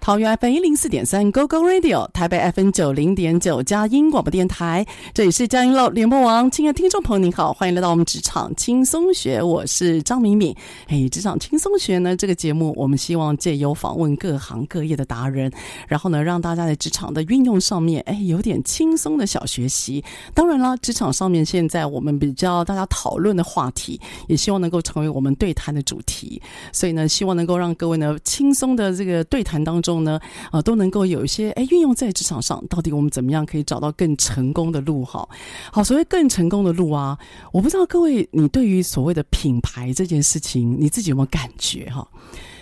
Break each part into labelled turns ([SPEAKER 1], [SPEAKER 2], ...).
[SPEAKER 1] 桃园 FM 一零四点三 GoGo Radio，台北 FM 九零点九佳音广播电台，这里是佳音乐联播网。亲爱的听众朋友，您好，欢迎来到我们职场轻松学，我是张敏敏。嘿，职场轻松学呢，这个节目我们希望借由访问各行各业的达人，然后呢，让大家在职场的运用上面，哎，有点轻松的小学习。当然了，职场上面现在我们比较大家讨论的话题，也希望能够成为我们对谈的主题。所以呢，希望能够让各位呢轻松的这个对谈当中。中呢，啊，都能够有一些哎运用在职场上，到底我们怎么样可以找到更成功的路？哈，好，所谓更成功的路啊，我不知道各位你对于所谓的品牌这件事情，你自己有没有感觉？哈，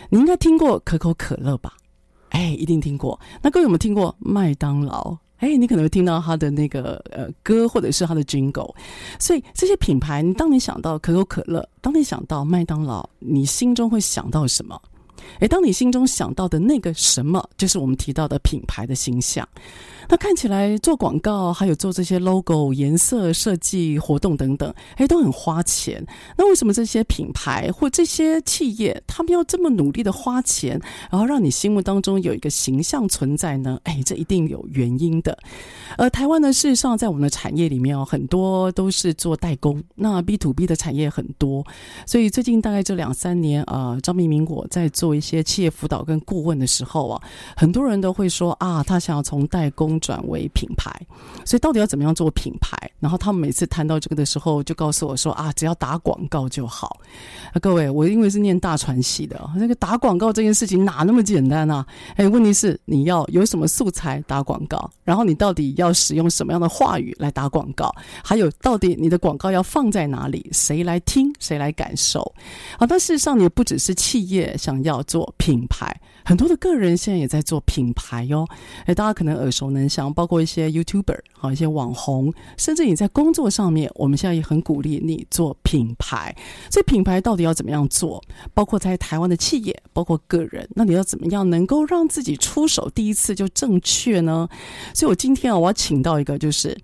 [SPEAKER 1] 你应该听过可口可乐吧？哎，一定听过。那各位有没有听过麦当劳？哎，你可能会听到他的那个呃歌，或者是他的 jingle。所以这些品牌，你当你想到可口可乐，当你想到麦当劳，你心中会想到什么？诶，当你心中想到的那个什么，就是我们提到的品牌的形象。那看起来做广告，还有做这些 logo、颜色设计、活动等等，诶，都很花钱。那为什么这些品牌或这些企业，他们要这么努力的花钱，然后让你心目当中有一个形象存在呢？诶，这一定有原因的。而台湾呢，事实上在我们的产业里面哦，很多都是做代工，那 B to B 的产业很多，所以最近大概这两三年啊，呃，张明明我在做做一些企业辅导跟顾问的时候啊，很多人都会说啊，他想要从代工。转为品牌，所以到底要怎么样做品牌？然后他们每次谈到这个的时候，就告诉我说啊，只要打广告就好。各位，我因为是念大传系的，那个打广告这件事情哪那么简单啊？哎，问题是你要有什么素材打广告，然后你到底要使用什么样的话语来打广告？还有，到底你的广告要放在哪里？谁来听？谁来感受？啊，但事实上，你不只是企业想要做品牌。很多的个人现在也在做品牌哟，哎，大家可能耳熟能详，包括一些 YouTuber，好一些网红，甚至你在工作上面，我们现在也很鼓励你做品牌。所以品牌到底要怎么样做？包括在台湾的企业，包括个人，那你要怎么样能够让自己出手第一次就正确呢？所以我今天啊，我要请到一个就是。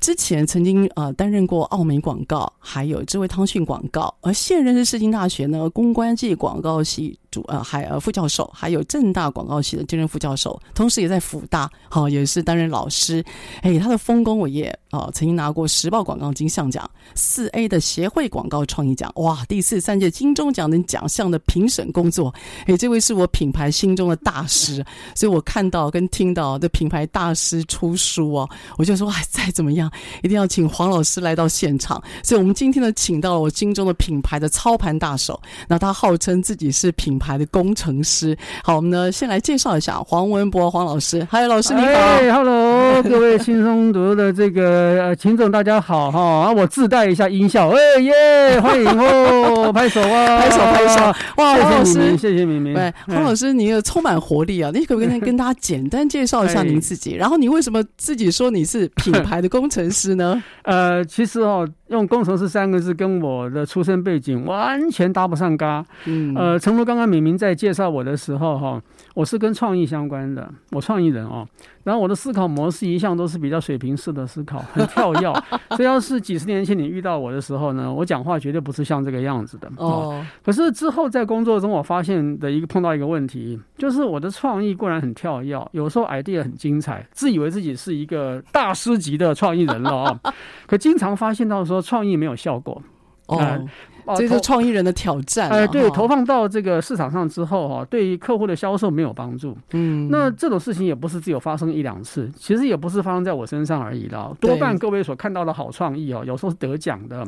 [SPEAKER 1] 之前曾经呃担任过奥美广告，还有智慧汤讯广告，而现任是世新大学呢公关暨广告系主呃还呃副教授，还有正大广告系的兼任副教授，同时也在辅大好、哦、也是担任老师。哎，他的丰功伟业啊，曾经拿过时报广告金像奖、四 A 的协会广告创意奖，哇，第四三届金钟奖等奖项的评审工作。哎，这位是我品牌心中的大师，所以我看到跟听到的品牌大师出书哦，我就说哎，再怎么样。一定要请黄老师来到现场，所以我们今天呢，请到了我心中的品牌的操盘大手。那他号称自己是品牌的工程师。好，我们呢先来介绍一下黄文博黄老师。嗨，老师你好。
[SPEAKER 2] 哎，Hello，各位轻松读的这个呃听众大家好哈。啊，我自带一下音效，哎耶，欢迎哦，拍手啊，
[SPEAKER 1] 拍手拍手。哇，黄老师，
[SPEAKER 2] 谢谢明明。
[SPEAKER 1] 对，黄老师，你有充满活力啊！你可不可以跟大家简单介绍一下您自己？然后你为什么自己说你是品牌的工程师？呢？
[SPEAKER 2] 呃，其实哦，用工程师三个字跟我的出身背景完全搭不上嘎。嗯，呃，诚如刚刚敏明在介绍我的时候哈，我是跟创意相关的，我创意人哦。然后我的思考模式一向都是比较水平式的思考，很跳跃。所以要是几十年前你遇到我的时候呢，我讲话绝对不是像这个样子的哦。可是之后在工作中，我发现的一个碰到一个问题，就是我的创意固然很跳跃，有时候 idea 很精彩，自以为自己是一个大师级的创意人了啊。可经常发现到说创意没有效果哦。呃
[SPEAKER 1] 这是创意人的挑战。哎，
[SPEAKER 2] 对，投放到这个市场上之后，哈，对于客户的销售没有帮助。嗯，那这种事情也不是只有发生一两次，其实也不是发生在我身上而已了。多半各位所看到的好创意哦，有时候是得奖的。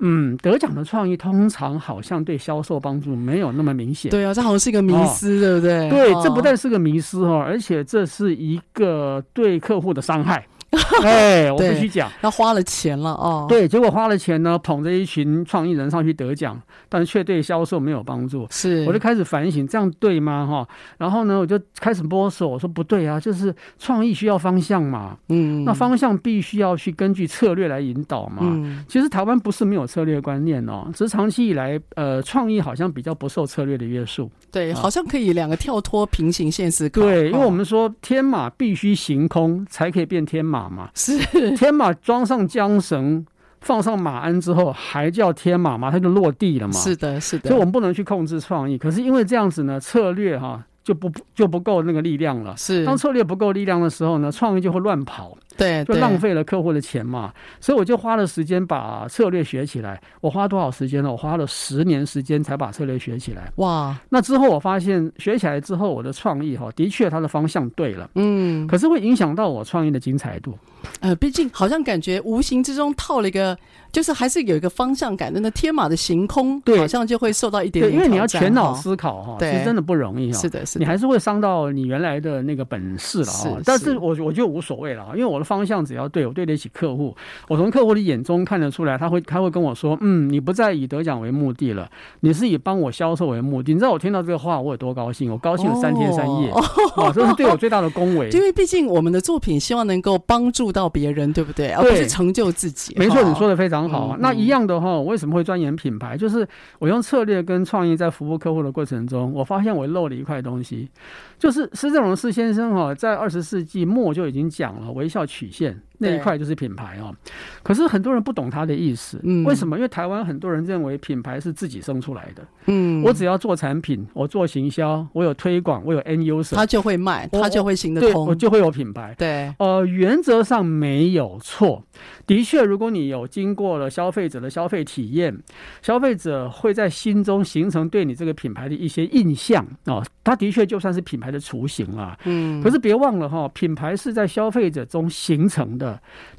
[SPEAKER 2] 嗯，得奖的创意通常好像对销售帮助没有那么明显。
[SPEAKER 1] 对啊，这好像是一个迷思，对不对？
[SPEAKER 2] 对，这不但是个迷思哦，而且这是一个对客户的伤害。哎，我必须讲，
[SPEAKER 1] 他花了钱了哦。
[SPEAKER 2] 对，结果花了钱呢，捧着一群创意人上去得奖，但是却对销售没有帮助。是，我就开始反省，这样对吗？哈，然后呢，我就开始摸索，我说不对啊，就是创意需要方向嘛。嗯，那方向必须要去根据策略来引导嘛。嗯，其实台湾不是没有策略观念哦，只是长期以来，呃，创意好像比较不受策略的约束。
[SPEAKER 1] 对，好像可以两个跳脱平行线思考。
[SPEAKER 2] 对，因为我们说天马必须行空才可以变天马。马嘛，是天马装上缰绳，放上马鞍之后，还叫天马嘛，它就落地了嘛。
[SPEAKER 1] 是的，是的。
[SPEAKER 2] 所以我们不能去控制创意，可是因为这样子呢，策略哈就不就不够那个力量了。是，当策略不够力量的时候呢，创意就会乱跑。对，就浪费了客户的钱嘛，所以我就花了时间把策略学起来。我花多少时间呢？我花了十年时间才把策略学起来。哇！那之后我发现学起来之后，我的创意哈，的确它的方向对了。嗯，可是会影响到我创意的精彩度。
[SPEAKER 1] 呃，毕竟好像感觉无形之中套了一个，就是还是有一个方向感的。那天马的行空，对，好像就会受到一点点。
[SPEAKER 2] 对，因为你要全脑思考哈，其实真的不容易哈。
[SPEAKER 1] 是的，是的，
[SPEAKER 2] 你还是会伤到你原来的那个本事了啊。但是我我觉得无所谓了，因为我的。方向只要对，我对得起客户。我从客户的眼中看得出来，他会他会跟我说：“嗯，你不再以得奖为目的了，你是以帮我销售为目的。”你知道我听到这个话，我有多高兴？我高兴了三天三夜，哦，这是对我最大的恭维。
[SPEAKER 1] 因为毕竟我们的作品希望能够帮助到别人，对不对？而不是成就自己。
[SPEAKER 2] 没错，你说的非常好。那一样的话，我为什么会钻研品牌？就是我用策略跟创意在服务客户的过程中，我发现我漏了一块东西。就是施正荣施先生哈，在二十世纪末就已经讲了微笑曲线。那一块就是品牌哦，可是很多人不懂他的意思。嗯，为什么？因为台湾很多人认为品牌是自己生出来的。嗯，我只要做产品，我做行销，我有推广，我有 end user，
[SPEAKER 1] 他就会卖，他就会行得通，
[SPEAKER 2] 我就会有品牌。对，呃，原则上没有错。的确，如果你有经过了消费者的消费体验，消费者会在心中形成对你这个品牌的一些印象哦。他的确就算是品牌的雏形了。嗯，可是别忘了哈，品牌是在消费者中形成的。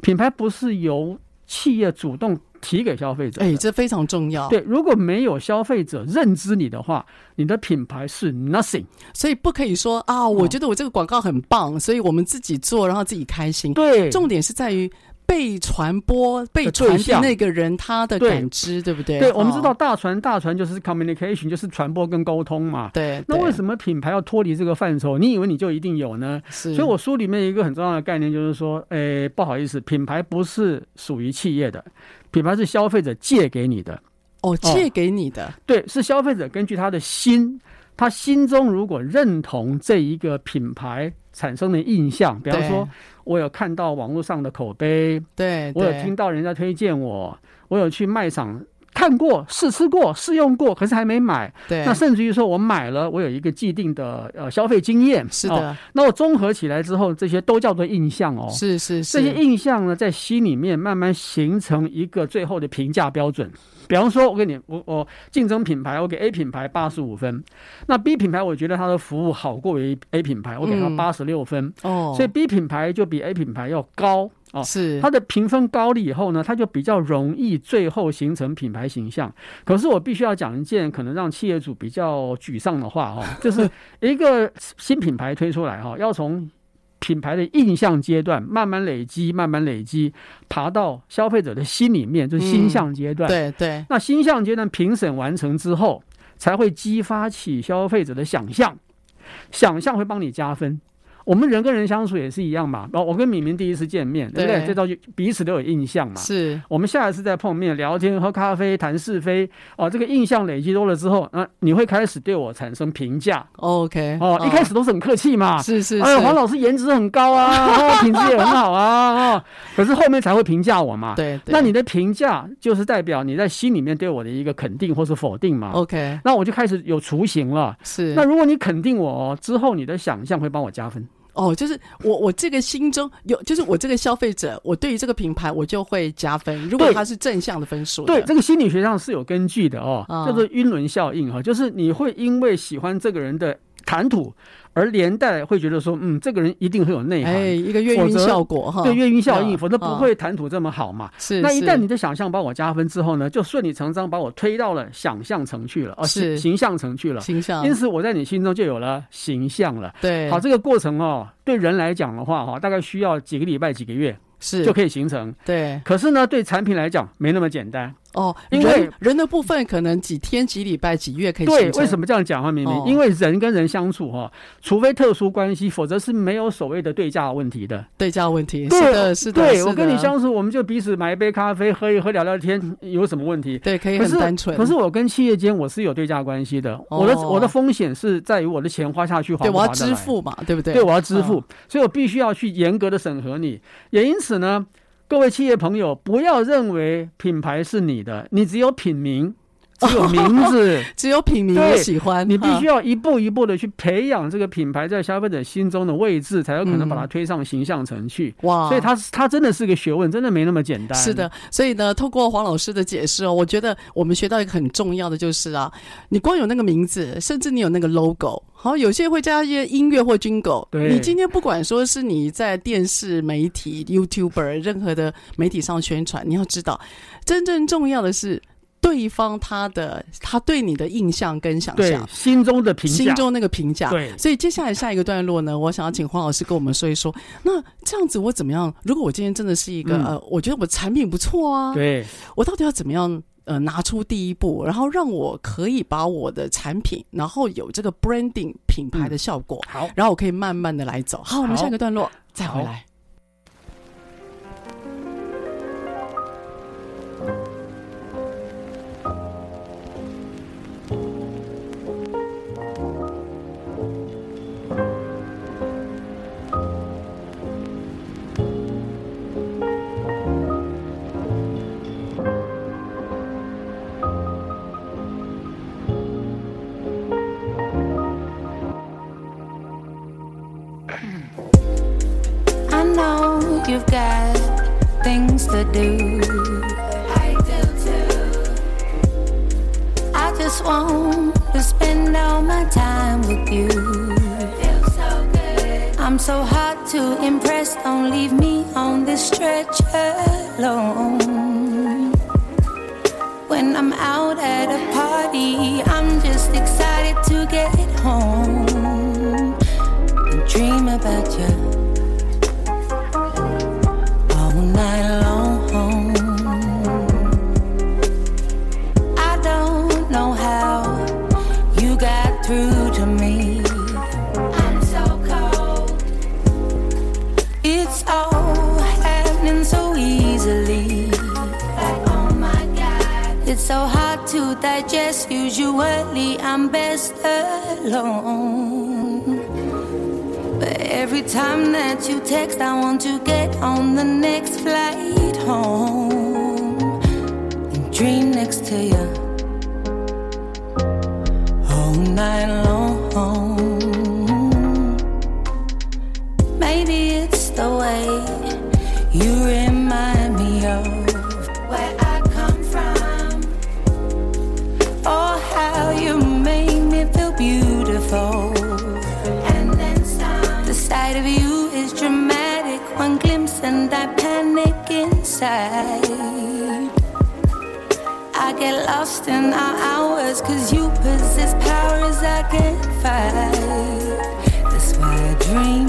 [SPEAKER 2] 品牌不是由企业主动提给消费者，
[SPEAKER 1] 哎，这非常重要。
[SPEAKER 2] 对，如果没有消费者认知你的话，你的品牌是 nothing。
[SPEAKER 1] 所以不可以说啊，我觉得我这个广告很棒，所以我们自己做，然后自己开心。
[SPEAKER 2] 对，
[SPEAKER 1] 重点是在于。被传播、被传递那个人他的感知，对，对不对？
[SPEAKER 2] 对，我们知道大传大传就是 communication，就是传播跟沟通嘛。对。那为什么品牌要脱离这个范畴？你以为你就一定有呢？是。所以我书里面一个很重要的概念就是说，诶，不好意思，品牌不是属于企业的，品牌是消费者借给你的。
[SPEAKER 1] 哦，借给你的。
[SPEAKER 2] 对，是消费者根据他的心，他心中如果认同这一个品牌产生的印象，比方说。我有看到网络上的口碑，对，我有听到人家推荐我，我有去卖场看过、试吃过、试用过，可是还没买。对，那甚至于说我买了，我有一个既定的呃消费经验。是的，哦，那我综合起来之后，这些都叫做印象哦。是是是，这些印象呢，在心里面慢慢形成一个最后的评价标准。比方说，我给你，我我竞争品牌，我给 A 品牌八十五分，那 B 品牌我觉得它的服务好过于 A 品牌，我给它八十六分。哦，所以 B 品牌就比 A 品牌要高哦。是它的评分高了以后呢，它就比较容易最后形成品牌形象。可是我必须要讲一件可能让企业主比较沮丧的话哈，就是一个新品牌推出来哈，要从。品牌的印象阶段慢慢累积，慢慢累积，爬到消费者的心里面，就是心象阶段。嗯、对对。那心象阶段评审完成之后，才会激发起消费者的想象，想象会帮你加分。我们人跟人相处也是一样嘛。哦，我跟敏敏第一次见面，对不对？这都彼此都有印象嘛。
[SPEAKER 3] 是。
[SPEAKER 2] 我们下一次再碰面聊天、喝咖啡、谈是非，哦，这个印象累积多了之后，那你会开始对我产生评价。
[SPEAKER 3] OK。
[SPEAKER 2] 哦，一开始都是很客气嘛。
[SPEAKER 3] 是是。
[SPEAKER 2] 哎，黄老师颜值很高啊，品质也很好啊。哦，可是后面才会评价我嘛。
[SPEAKER 3] 对。
[SPEAKER 2] 那你的评价就是代表你在心里面对我的一个肯定或是否定嘛。
[SPEAKER 3] OK。
[SPEAKER 2] 那我就开始有雏形了。
[SPEAKER 3] 是。
[SPEAKER 2] 那如果你肯定我之后，你的想象会帮我加分。
[SPEAKER 3] 哦，就是我我这个心中有，就是我这个消费者，我对于这个品牌我就会加分。如果它是正向的分数，
[SPEAKER 2] 对，这个心理学上是有根据的哦，叫做晕轮效应哈，就是你会因为喜欢这个人的谈吐。而连带会觉得说，嗯，这个人一定很有内涵，
[SPEAKER 3] 哎，一个月晕效果哈，
[SPEAKER 2] 对，月晕效应，否则不会谈吐这么好嘛。
[SPEAKER 3] 是，
[SPEAKER 2] 那一旦你的想象把我加分之后呢，就顺理成章把我推到了想象层去了，哦，是形象层去了，
[SPEAKER 3] 形象。
[SPEAKER 2] 因此我在你心中就有了形象了。
[SPEAKER 3] 对，
[SPEAKER 2] 好，这个过程哦，对人来讲的话哈，大概需要几个礼拜、几个月
[SPEAKER 3] 是就
[SPEAKER 2] 可以形成。
[SPEAKER 3] 对，
[SPEAKER 2] 可是呢，对产品来讲没那么简单。
[SPEAKER 3] 哦，因为人的部分可能几天、几礼拜、几月可以。
[SPEAKER 2] 对，为什么这样讲啊？明明，因为人跟人相处哈，除非特殊关系，否则是没有所谓的对价问题的。
[SPEAKER 3] 对价问题，是的，是的。
[SPEAKER 2] 对，我跟你相处，我们就彼此买一杯咖啡，喝一喝，聊聊天，有什么问题？
[SPEAKER 3] 对，可以很单纯。
[SPEAKER 2] 可是我跟企业间我是有对价关系的，我的我的风险是在于我的钱花下去划不划得来？
[SPEAKER 3] 对，我要支付嘛，对不对？
[SPEAKER 2] 对，我要支付，所以我必须要去严格的审核你。也因此呢。各位企业朋友，不要认为品牌是你的，你只有品名。只有名字，哦、
[SPEAKER 3] 只有品名我喜欢。
[SPEAKER 2] 你必须要一步一步的去培养这个品牌在消费者心中的位置，才有可能把它推上形象层去。哇！所以它它真的是个学问，真的没那么简单。
[SPEAKER 3] 是的，所以呢，透过黄老师的解释哦，我觉得我们学到一个很重要的就是啊，你光有那个名字，甚至你有那个 logo，好，有些会加一些音乐或 jingle。对。你今天不管说是你在电视媒体、YouTuber 任何的媒体上宣传，你要知道，真正重要的是。对方他的他对你的印象跟想象，
[SPEAKER 2] 心中的评价，
[SPEAKER 3] 心中那个评价。
[SPEAKER 2] 对，
[SPEAKER 3] 所以接下来下一个段落呢，我想要请黄老师跟我们说一说，那这样子我怎么样？如果我今天真的是一个、嗯、呃，我觉得我产品不错啊，
[SPEAKER 2] 对，
[SPEAKER 3] 我到底要怎么样呃拿出第一步，然后让我可以把我的产品，然后有这个 branding 品牌的效果，
[SPEAKER 2] 嗯、好，
[SPEAKER 3] 然后我可以慢慢的来走。好，我们下一个段落再回来。
[SPEAKER 1] you've
[SPEAKER 3] got things to do. I do too. I just want to spend all my time with you. Feels so good. I'm so hard to impress. Don't leave me on this stretcher alone. When I'm out at a party, I'm just excited to get home and dream about you so hard to digest. Usually I'm best alone. But every time that you text, I want to get on the next flight home and dream next to you all night long. I get lost in our hours, cause you possess powers I can't fight. That's why I dream.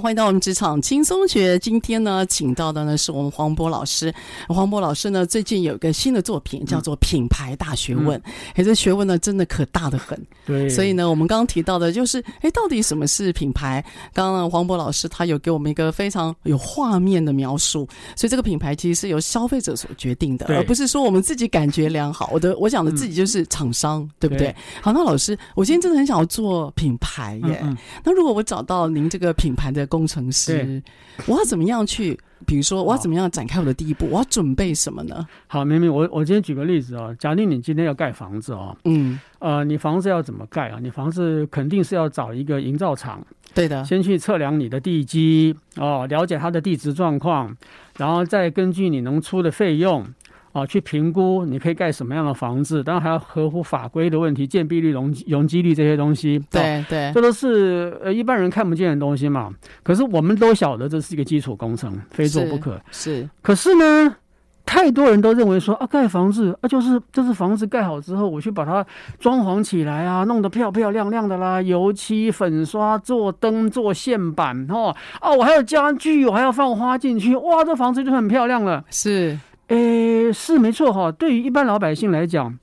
[SPEAKER 1] 欢迎到我们职场轻松学。今天呢，请到的呢是我们黄渤老师。黄渤老师呢，最近有一个新的作品，叫做《品牌大学问》。哎、嗯，这学问呢，真的可大得很。
[SPEAKER 2] 对。
[SPEAKER 1] 所以呢，我们刚刚提到的就是，哎，到底什么是品牌？刚刚呢，黄渤老师他有给我们一个非常有画面的描述。所以这个品牌其实是由消费者所决定的，而不是说我们自己感觉良好。我的，我讲的自己就是厂商，嗯、对不对，对？好，那老师，我今天真的很想要做品牌耶。那如果我找到您这个品牌的工程师，我要怎么样去？比如说，我要怎么样展开我的第一步？我要准备什么呢？
[SPEAKER 2] 好，明明，我我今天举个例子哦。假定你今天要盖房子哦，嗯，呃，你房子要怎么盖啊？你房子肯定是要找一个营造厂，
[SPEAKER 1] 对的，先去
[SPEAKER 2] 测量你的地基哦，了解它的地质状况，然后再根据你能出的费用。啊，去评估你可以盖什么样的房子，当然还要合乎法规的问题，建蔽率、容容积率这些东西。
[SPEAKER 1] 对对，
[SPEAKER 2] 这都是呃一般人看不见的东西嘛。可是我们都晓得这是一个基础工程，非做不可。
[SPEAKER 1] 是。是
[SPEAKER 2] 可是呢，太多人都认为说啊，盖房子啊，就是就是房子盖好之后，我去把它装潢起来啊，弄得漂漂亮亮的啦，油漆、粉刷、做灯、做线板，哦啊，我还有家具，我还要放花进去，哇，这房子就很漂亮了。
[SPEAKER 1] 是。
[SPEAKER 2] 诶，是没错哈。对于一般老百姓来讲，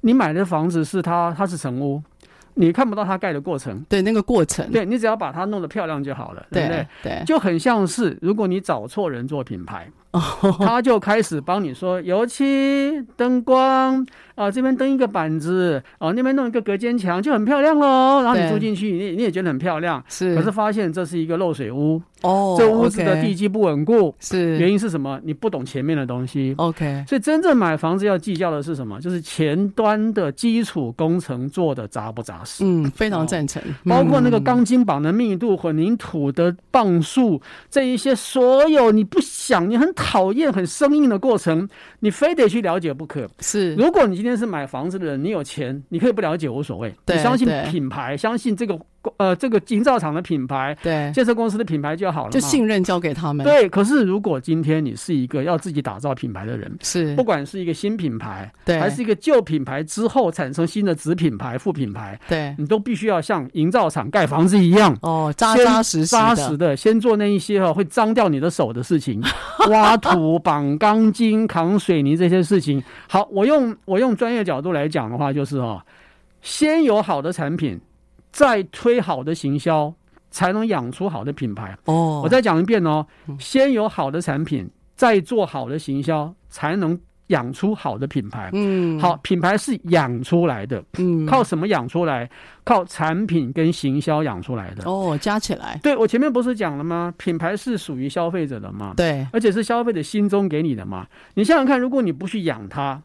[SPEAKER 2] 你买的房子是它，它是成屋，你看不到它盖的过程。
[SPEAKER 1] 对，那个过程，
[SPEAKER 2] 对，你只要把它弄得漂亮就好了，
[SPEAKER 1] 对，
[SPEAKER 2] 对不对？
[SPEAKER 1] 对，
[SPEAKER 2] 就很像是如果你找错人做品牌，他就开始帮你说油漆、灯光。啊，这边登一个板子，哦，那边弄一个隔间墙，就很漂亮喽。然后你住进去，你你也觉得很漂亮，
[SPEAKER 1] 是。
[SPEAKER 2] 可是发现这是一个漏水屋，
[SPEAKER 1] 哦，
[SPEAKER 2] 这屋子的地基不稳固，
[SPEAKER 1] 是。
[SPEAKER 2] 原因是什么？你不懂前面的东西
[SPEAKER 1] ，OK。
[SPEAKER 2] 所以真正买房子要计较的是什么？就是前端的基础工程做的扎不扎实。
[SPEAKER 1] 嗯，非常赞成。
[SPEAKER 2] 包括那个钢筋绑的密度、混凝土的磅数，这一些所有你不想、你很讨厌、很生硬的过程，你非得去了解不可。
[SPEAKER 1] 是。
[SPEAKER 2] 如果你。今天是买房子的人，你有钱，你可以不了解无所谓。你相信品牌，相信这个呃这个营造厂的品牌，
[SPEAKER 1] 对
[SPEAKER 2] 建设公司的品牌就好了，
[SPEAKER 1] 就信任交给他们。
[SPEAKER 2] 对，可是如果今天你是一个要自己打造品牌的人，
[SPEAKER 1] 是
[SPEAKER 2] 不管是一个新品牌，
[SPEAKER 1] 对，
[SPEAKER 2] 还是一个旧品牌之后产生新的子品牌、副品牌，
[SPEAKER 1] 对，
[SPEAKER 2] 你都必须要像营造厂盖房子一样
[SPEAKER 1] 哦，扎扎实实、
[SPEAKER 2] 扎实的，先做那一些哈会脏掉你的手的事情，挖土、绑钢筋、扛水泥这些事情。好，我用我用专业角度来讲。讲的话就是哦，先有好的产品，再推好的行销，才能养出好的品牌。
[SPEAKER 1] 哦，
[SPEAKER 2] 我再讲一遍哦，先有好的产品，再做好的行销，才能养出好的品牌。
[SPEAKER 1] 嗯，
[SPEAKER 2] 好，品牌是养出来的。嗯，靠什么养出来？靠产品跟行销养出来的。
[SPEAKER 1] 哦，加起来。
[SPEAKER 2] 对，我前面不是讲了吗？品牌是属于消费者的嘛？
[SPEAKER 1] 对，
[SPEAKER 2] 而且是消费者心中给你的嘛。你想想看，如果你不去养它。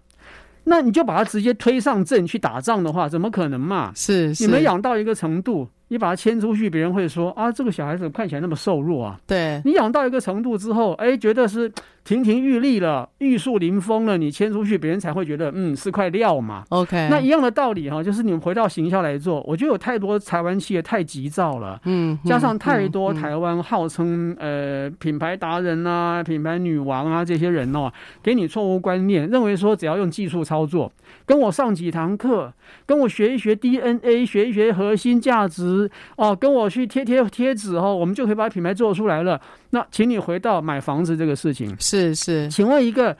[SPEAKER 2] 那你就把它直接推上阵去打仗的话，怎么可能嘛？
[SPEAKER 1] 是，是
[SPEAKER 2] 你们养到一个程度。你把它牵出去，别人会说啊，这个小孩子看起来那么瘦弱啊。
[SPEAKER 1] 对，
[SPEAKER 2] 你养到一个程度之后，哎，觉得是亭亭玉立了，玉树临风了，你迁出去，别人才会觉得嗯是块料嘛。
[SPEAKER 1] OK，
[SPEAKER 2] 那一样的道理哈，就是你们回到行销来做，我觉得有太多台湾企业太急躁了，
[SPEAKER 1] 嗯，
[SPEAKER 2] 加上太多台湾号称呃品牌达人啊、品牌女王啊这些人哦，给你错误观念，认为说只要用技术操作，跟我上几堂课，跟我学一学 DNA，学一学核心价值。哦，跟我去贴贴贴纸哦，我们就可以把品牌做出来了。那请你回到买房子这个事情，
[SPEAKER 1] 是是，
[SPEAKER 2] 请问一个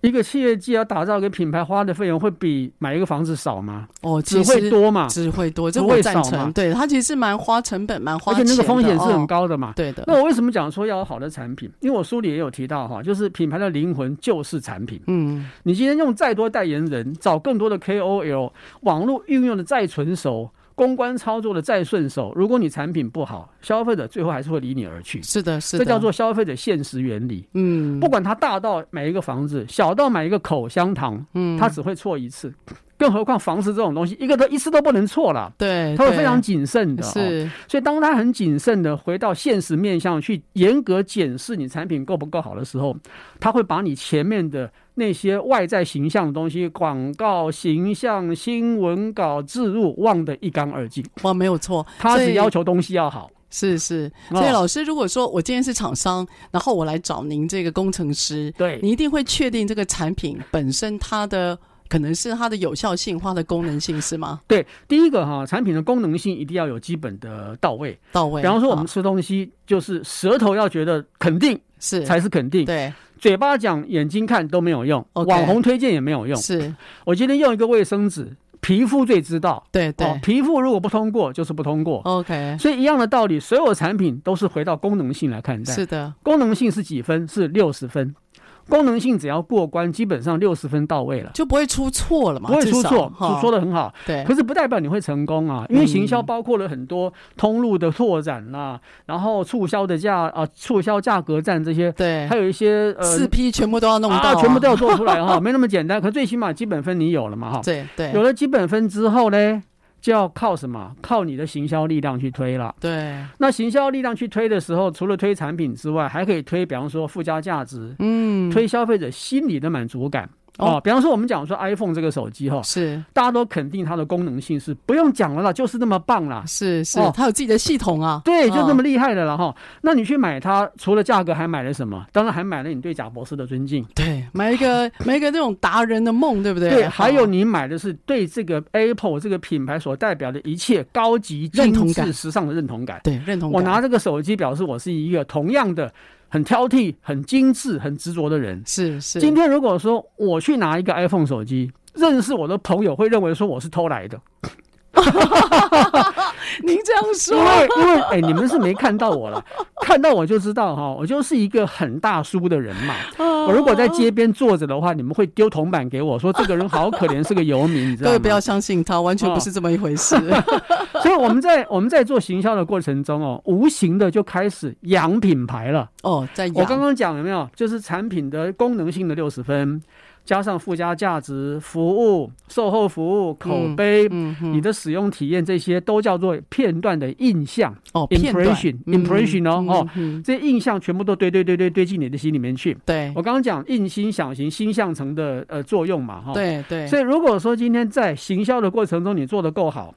[SPEAKER 2] 一个企业既要打造一个品牌，花的费用会比买一个房子少吗？
[SPEAKER 1] 哦，
[SPEAKER 2] 只会多嘛，
[SPEAKER 1] 只会多，这会少嘛？对，它其实是蛮花成本，蛮花钱，
[SPEAKER 2] 而且那个风险是很高的嘛。
[SPEAKER 1] 哦、对的。
[SPEAKER 2] 那我为什么讲说要有好的产品？因为我书里也有提到哈，就是品牌的灵魂就是产品。
[SPEAKER 1] 嗯，
[SPEAKER 2] 你今天用再多代言人，找更多的 KOL，网络运用的再纯熟。公关操作的再顺手，如果你产品不好，消费者最后还是会离你而去。
[SPEAKER 1] 是的，是的，
[SPEAKER 2] 这叫做消费者现实原理。
[SPEAKER 1] 嗯，
[SPEAKER 2] 不管他大到买一个房子，小到买一个口香糖，嗯，他只会错一次。更何况房子这种东西，一个都一次都不能错了。
[SPEAKER 1] 对，
[SPEAKER 2] 他会非常谨慎的。
[SPEAKER 1] 是，
[SPEAKER 2] 所以当他很谨慎的回到现实面向去严格检视你产品够不够好的时候，他会把你前面的那些外在形象的东西，广告形象、新闻稿置入忘得一干二净。
[SPEAKER 1] 哇，没有错，
[SPEAKER 2] 他只要求东西要好。
[SPEAKER 1] 是是，所以老师，如果说我今天是厂商，然后我来找您这个工程师，
[SPEAKER 2] 对，
[SPEAKER 1] 你一定会确定这个产品本身它的。可能是它的有效性、它的功能性，是吗？
[SPEAKER 2] 对，第一个哈，产品的功能性一定要有基本的到位，
[SPEAKER 1] 到位。
[SPEAKER 2] 比方说，我们吃东西，就是舌头要觉得肯定是才是肯定，
[SPEAKER 1] 对。
[SPEAKER 2] 嘴巴讲、眼睛看都没有用，okay, 网红推荐也没有用。
[SPEAKER 1] 是
[SPEAKER 2] 我今天用一个卫生纸。皮肤最知道，
[SPEAKER 1] 对对、哦，
[SPEAKER 2] 皮肤如果不通过，就是不通过。
[SPEAKER 1] OK，
[SPEAKER 2] 所以一样的道理，所有产品都是回到功能性来看待。
[SPEAKER 1] 是的，
[SPEAKER 2] 功能性是几分？是六十分。功能性只要过关，基本上六十分到位了，
[SPEAKER 1] 就不会出错了嘛？
[SPEAKER 2] 不会出错，说的很好。
[SPEAKER 1] 对，
[SPEAKER 2] 可是不代表你会成功啊，因为行销包括了很多通路的拓展呐、啊，然后促销的价啊，促销价格战这些，
[SPEAKER 1] 对，
[SPEAKER 2] 还有一些呃
[SPEAKER 1] 四批全部都要弄到、啊
[SPEAKER 2] 啊，全部都要做出来哈，没那么简单。可最起码基本分你有了嘛哈？
[SPEAKER 1] 对对，
[SPEAKER 2] 有了基本分之后呢？就要靠什么？靠你的行销力量去推了。
[SPEAKER 1] 对，
[SPEAKER 2] 那行销力量去推的时候，除了推产品之外，还可以推，比方说附加价值，嗯，推消费者心理的满足感。哦，比方说我们讲说 iPhone 这个手机哈，
[SPEAKER 1] 是
[SPEAKER 2] 大家都肯定它的功能性是不用讲了啦，就是那么棒啦，
[SPEAKER 1] 是是，它有自己的系统啊，
[SPEAKER 2] 对，就这么厉害的了哈。那你去买它，除了价格还买了什么？当然还买了你对贾博士的尊敬，
[SPEAKER 1] 对，买一个 买一个那种达人的梦，对不对？
[SPEAKER 2] 对，还有你买的是对这个 Apple 这个品牌所代表的一切高级、精致、时尚的认同感，
[SPEAKER 1] 对，认同感。
[SPEAKER 2] 我拿这个手机表示我是一个同样的。很挑剔、很精致、很执着的人
[SPEAKER 1] 是是。
[SPEAKER 2] 今天如果说我去拿一个 iPhone 手机，认识我的朋友会认为说我是偷来的。
[SPEAKER 1] 您这样说，
[SPEAKER 2] 因为因为哎，你们是没看到我了，看到我就知道哈，我就是一个很大叔的人嘛。我如果在街边坐着的话，你们会丢铜板给我说这个人好可怜，是个游民，你知道吗？
[SPEAKER 1] 对，不要相信他，完全不是这么一回事。
[SPEAKER 2] 所以我们在我们在做行销的过程中哦，无形的就开始养品牌了。
[SPEAKER 1] 哦，在。
[SPEAKER 2] 我刚刚讲有没有？就是产品的功能性的六十分。加上附加价值、服务、售后服务、口碑、嗯嗯、你的使用体验，这些都叫做片段的印象
[SPEAKER 1] 哦
[SPEAKER 2] ，impression，impression 哦哦，这些印象全部都堆堆堆堆堆进你的心里面去。
[SPEAKER 1] 对，
[SPEAKER 2] 我刚刚讲印心想行，心象成的呃作用嘛，哈。
[SPEAKER 1] 对对。
[SPEAKER 2] 所以如果说今天在行销的过程中你做的够好，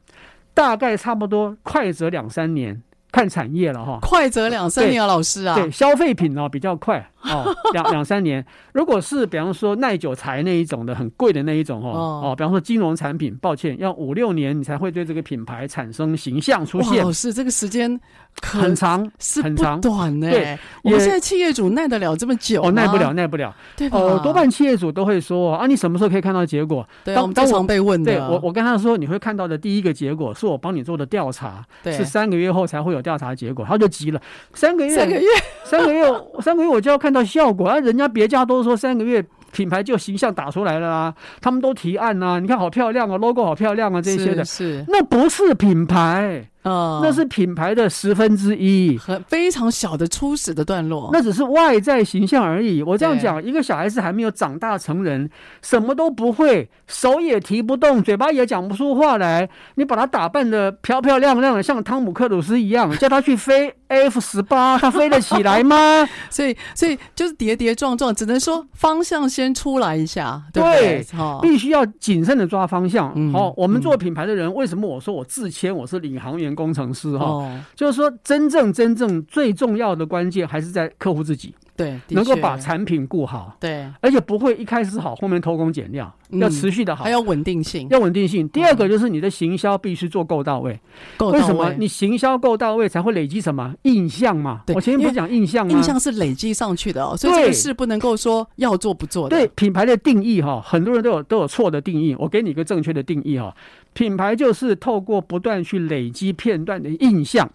[SPEAKER 2] 大概差不多快则两三年。看产业了哈，
[SPEAKER 1] 快则两三年啊，老师啊，
[SPEAKER 2] 对，消费品呢比较快哦，两两三年。如果是比方说耐久材那一种的很贵的那一种哦哦，比方说金融产品，抱歉，要五六年你才会对这个品牌产生形象出现。
[SPEAKER 1] 老师，这个时间
[SPEAKER 2] 很长，是很长
[SPEAKER 1] 短呢。对，我们现在企业主耐得了这么久？
[SPEAKER 2] 哦，耐不了，耐不了。
[SPEAKER 1] 对
[SPEAKER 2] 哦，多半企业主都会说啊，你什么时候可以看到结果？
[SPEAKER 1] 当我们经常被问的。
[SPEAKER 2] 对我，我跟他说，你会看到的第一个结果是我帮你做的调查，是三个月后才会有调查结果。他就。急了，三个月，三个月，三个月，三个月，我就要看到效果啊！人家别家都说三个月品牌就形象打出来了啊，他们都提案啊，你看好漂亮啊，logo 好漂亮啊，这些的，
[SPEAKER 1] 是，
[SPEAKER 2] 那不是品牌。啊，那是品牌的十分之一，
[SPEAKER 1] 很非常小的初始的段落，
[SPEAKER 2] 那只是外在形象而已。我这样讲，一个小孩子还没有长大成人，什么都不会，手也提不动，嘴巴也讲不出话来，你把他打扮的漂漂亮亮的，像汤姆克鲁斯一样，叫他去飞 F 十八，他飞得起来吗？
[SPEAKER 1] 所以，所以就是跌跌撞撞，只能说方向先出来一下，对不对？对
[SPEAKER 2] 哦、必须要谨慎的抓方向。好、嗯哦，我们做品牌的人，为什么我说我自谦我是领航员？工程师哈、哦，就是说，真正真正最重要的关键还是在客户自己，
[SPEAKER 1] 对，
[SPEAKER 2] 能够把产品顾好，
[SPEAKER 1] 对，
[SPEAKER 2] 而且不会一开始好，后面偷工减料，嗯、要持续的好，
[SPEAKER 1] 还要稳定性，
[SPEAKER 2] 要稳定性。第二个就是你的行销必须做够到位，够。为什么？你行销够到位才会累积什么印象嘛？对，我前面不是讲印象吗？
[SPEAKER 1] 印象是累积上去的哦，所以这个事不能够说要做不做的。
[SPEAKER 2] 对，品牌的定义哈，很多人都有都有错的定义，我给你一个正确的定义哈。品牌就是透过不断去累积片段的印象，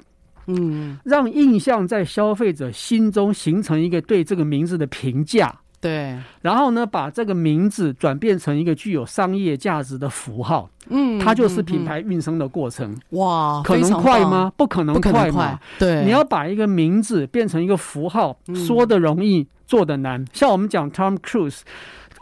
[SPEAKER 2] 嗯，让印象在消费者心中形成一个对这个名字的评价，
[SPEAKER 1] 对，
[SPEAKER 2] 然后呢，把这个名字转变成一个具有商业价值的符号，嗯，它就是品牌运生的过程。哇，可能快吗？不可能快嘛，对，你要把一个名字变成一个符号，说的容易，做的难。像我们讲 Tom Cruise。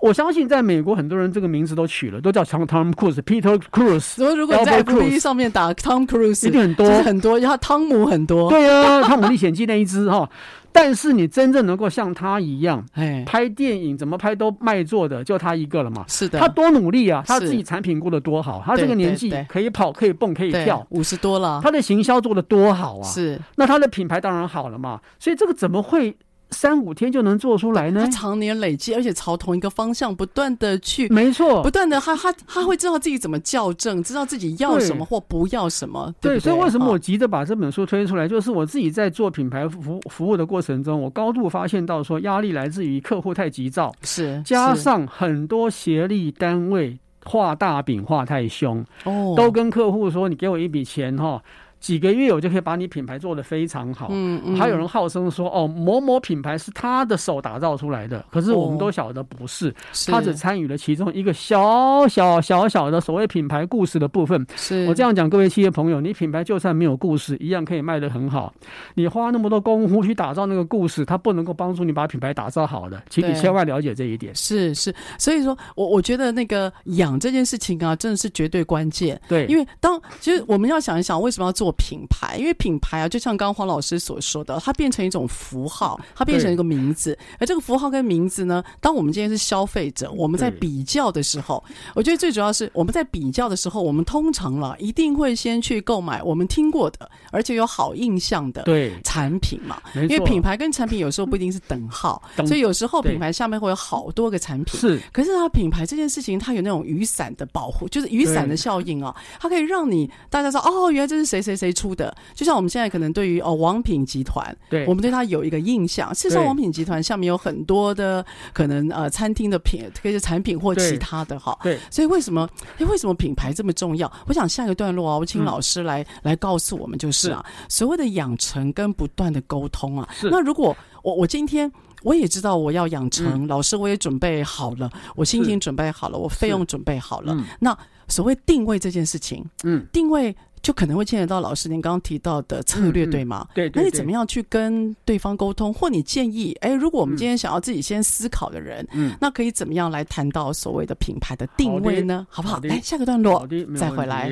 [SPEAKER 2] 我相信在美国，很多人这个名字都取了，都叫 Tom Tom Cruise、Peter Cruise。
[SPEAKER 1] 所以如果你在 FB 上面打 Tom Cruise，
[SPEAKER 2] 一定很多，
[SPEAKER 1] 很多，然后汤姆很多。
[SPEAKER 2] 对啊，《汤姆历险记》那一只哈。但是你真正能够像他一样，哎，拍电影怎么拍都卖座的，就他一个了嘛。
[SPEAKER 1] 是的。
[SPEAKER 2] 他多努力啊！他自己产品过得多好，他这个年纪可以跑，可以蹦，可以跳，
[SPEAKER 1] 五十多了。
[SPEAKER 2] 他的行销做得多好啊！
[SPEAKER 1] 是。
[SPEAKER 2] 那他的品牌当然好了嘛。所以这个怎么会？三五天就能做出来呢？
[SPEAKER 4] 他常年累积，而且朝同一个方向不断的去，
[SPEAKER 2] 没错，
[SPEAKER 4] 不断的他他他会知道自己怎么校正，知道自己要什么或不要什么。对，对，对，
[SPEAKER 2] 所以为什么我急着把这本书推出来？就是我自己在做品牌服服务的过程中，我高度发现到说，压力来自于客户太急躁，
[SPEAKER 4] 是
[SPEAKER 2] 加上很多协力单位画大饼画太凶，哦，都跟客户说，你给我一笔钱哈。几个月我就可以把你品牌做得非常好。嗯嗯，还有人号称说哦，某某品牌是他的手打造出来的，可是我们都晓得不是，是他只参与了其中一个小小小小的所谓品牌故事的部分。是我这样讲，各位企业朋友，你品牌就算没有故事，一样可以卖得很好。你花那么多功夫去打造那个故事，它不能够帮助你把品牌打造好的，请你千万了解这一点。
[SPEAKER 4] 是是，所以说我我觉得那个养这件事情啊，真的是绝对关键。
[SPEAKER 2] 对，
[SPEAKER 4] 因为当其实我们要想一想，为什么要做品牌，因为品牌啊，就像刚刚黄老师所说的，它变成一种符号，它变成一个名字。而这个符号跟名字呢，当我们今天是消费者，我们在比较的时候，我觉得最主要是我们在比较的时候，我们通常了一定会先去购买我们听过的，而且有好印象的产品嘛。因为品牌跟产品有时候不一定是等号，所以有时候品牌下面会有好多个产品。
[SPEAKER 2] 是，
[SPEAKER 4] 可是它品牌这件事情，它有那种雨伞的保护，就是雨伞的效应啊，它可以让你大家说哦，原来这是谁谁谁出的。就像我们现在可能对于哦王品集团，对，我们对它有一个印象。事实上，王品集团下面有很多的可能呃餐厅的品，这些产品或其他的哈。对，所以为什么？哎，为什么品牌这么重要？我想下一个段落啊，我请老师来、嗯、来告诉我们，就是啊，是所谓的养成跟不断的沟通啊。是。那如果我我今天我也知道我要养成，嗯、老师我也准备好了，我心情准备好了，我费用准备好了。那所谓定位这件事情，嗯，定位。就可能会牵扯到老师您刚刚提到的策略，对吗？对，那你怎么样去跟对方沟通？或你建议，哎，如果我们今天想要自己先思考的人，嗯，那可以怎么样来谈到所谓的品牌的定位呢？好不好？来，下个段落再回来。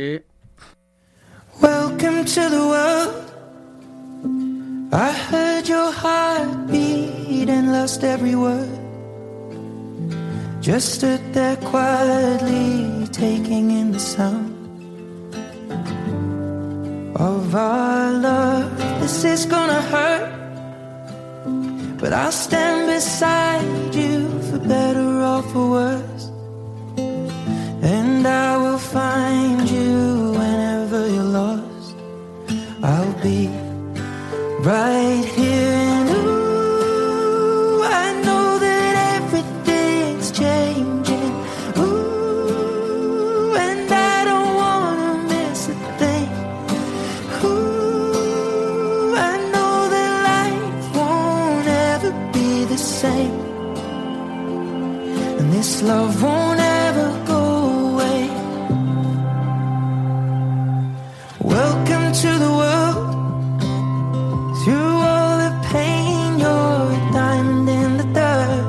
[SPEAKER 4] Welcome to the world. I heard your heart beat and lost every word. Just stood there quietly taking in the sound. Of our love. This is gonna hurt, but I'll stand beside you for better or for worse. And I will find you whenever you're lost. I'll be right here. Love won't ever go away. Welcome to the world. Through all the pain, you're a diamond in the dirt.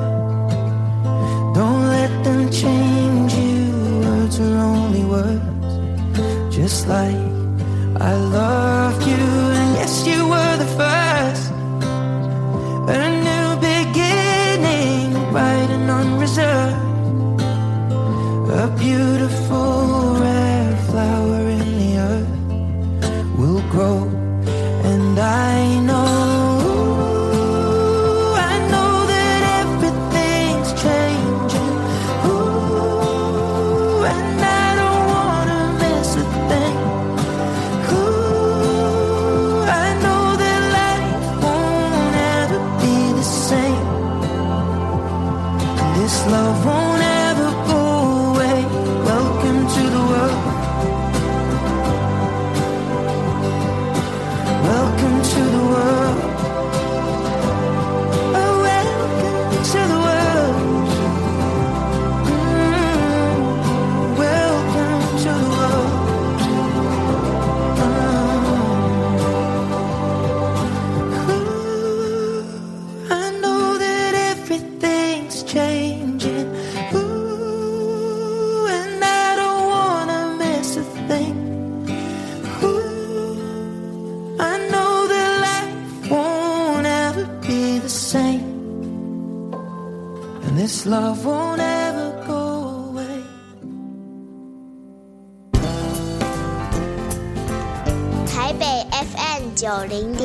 [SPEAKER 4] Don't let them change you. Words are only words. Just like I loved you, and yes, you were the first. A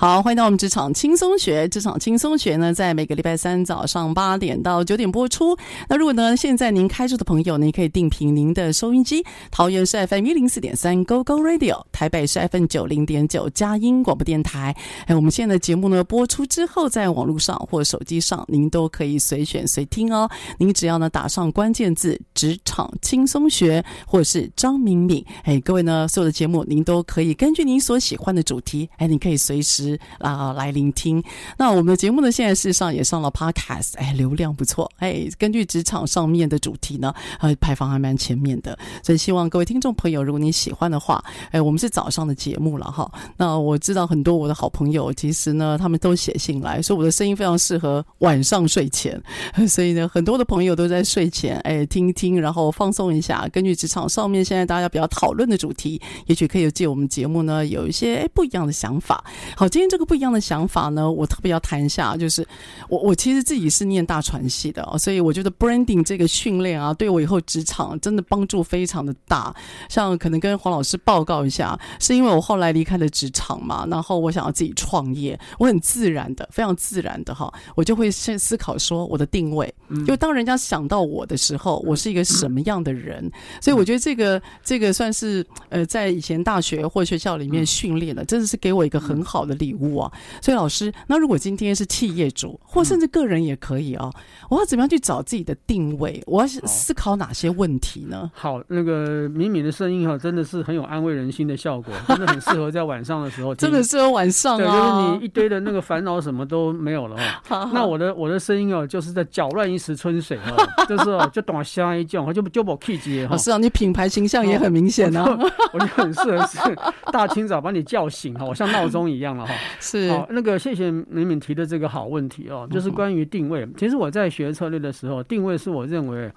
[SPEAKER 1] 好，欢迎到我们职场轻松学。职场轻松学呢，在每个礼拜三早上八点到九点播出。那如果呢，现在您开车的朋友，您可以定频您的收音机。桃园是 FM 一零四点三 Go Go Radio，台北是 FM 九零点九佳音广播电台。哎，我们现在的节目呢播出之后，在网络上或手机上，您都可以随选随听哦。您只要呢打上关键字“职场轻松学”或者是张敏敏，哎，各位呢所有的节目，您都可以根据您所喜欢的主题，哎，你可以随时。啊，来聆听。那我们的节目呢，现在事实上也上了 Podcast，哎，流量不错。哎，根据职场上面的主题呢，呃，排放还蛮前面的。所以希望各位听众朋友，如果你喜欢的话，哎，我们是早上的节目了哈。那我知道很多我的好朋友，其实呢，他们都写信来说我的声音非常适合晚上睡前。所以呢，很多的朋友都在睡前哎听听，然后放松一下。根据职场上面现在大家比较讨论的主题，也许可以借我们节目呢，有一些哎不一样的想法。好。今天这个不一样的想法呢，我特别要谈一下，就是我我其实自己是念大传系的，哦所以我觉得 branding 这个训练啊，对我以后职场真的帮助非常的大。像可能跟黄老师报告一下，是因为我后来离开了职场嘛，然后我想要自己创业，我很自然的，非常自然的哈，我就会先思考说我的定位，就当人家想到我的时候，我是一个什么样的人。所以我觉得这个这个算是呃，在以前大学或学校里面训练的，真的是给我一个很好的力。礼物啊，所以老师，那如果今天是企业主，或甚至个人也可以啊，我要怎么样去找自己的定位？我要思考哪些问题呢？
[SPEAKER 2] 好，那个敏敏的声音哈，真的是很有安慰人心的效果，真的很适合在晚上的时候，
[SPEAKER 1] 真的适合晚上啊，
[SPEAKER 2] 就是你一堆的那个烦恼什么都没有了 哈。那我的我的声音哦，就是在搅乱一时春水哦，就是哦，就短瞎一叫，就就把 key 接哈。
[SPEAKER 1] 是啊，你品牌形象也很明显啊，
[SPEAKER 2] 我就很适合是大清早把你叫醒哈，我像闹钟一样了哈。
[SPEAKER 1] 是
[SPEAKER 2] 好，那个谢谢敏敏提的这个好问题哦，就是关于定位。其实我在学策略的时候，定位是我认为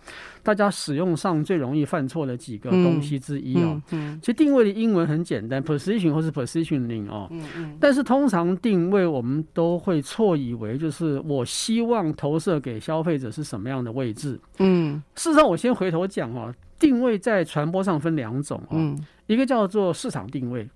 [SPEAKER 2] 大家使用上最容易犯错的几个东西之一哦。嗯，其实定位的英文很简单，position 或是 positioning 哦。嗯嗯。但是通常定位我们都会错以为就是我希望投射给消费者是什么样的位置。嗯。事实上，我先回头讲哦，定位在传播上分两种哦，一个叫做市场定位。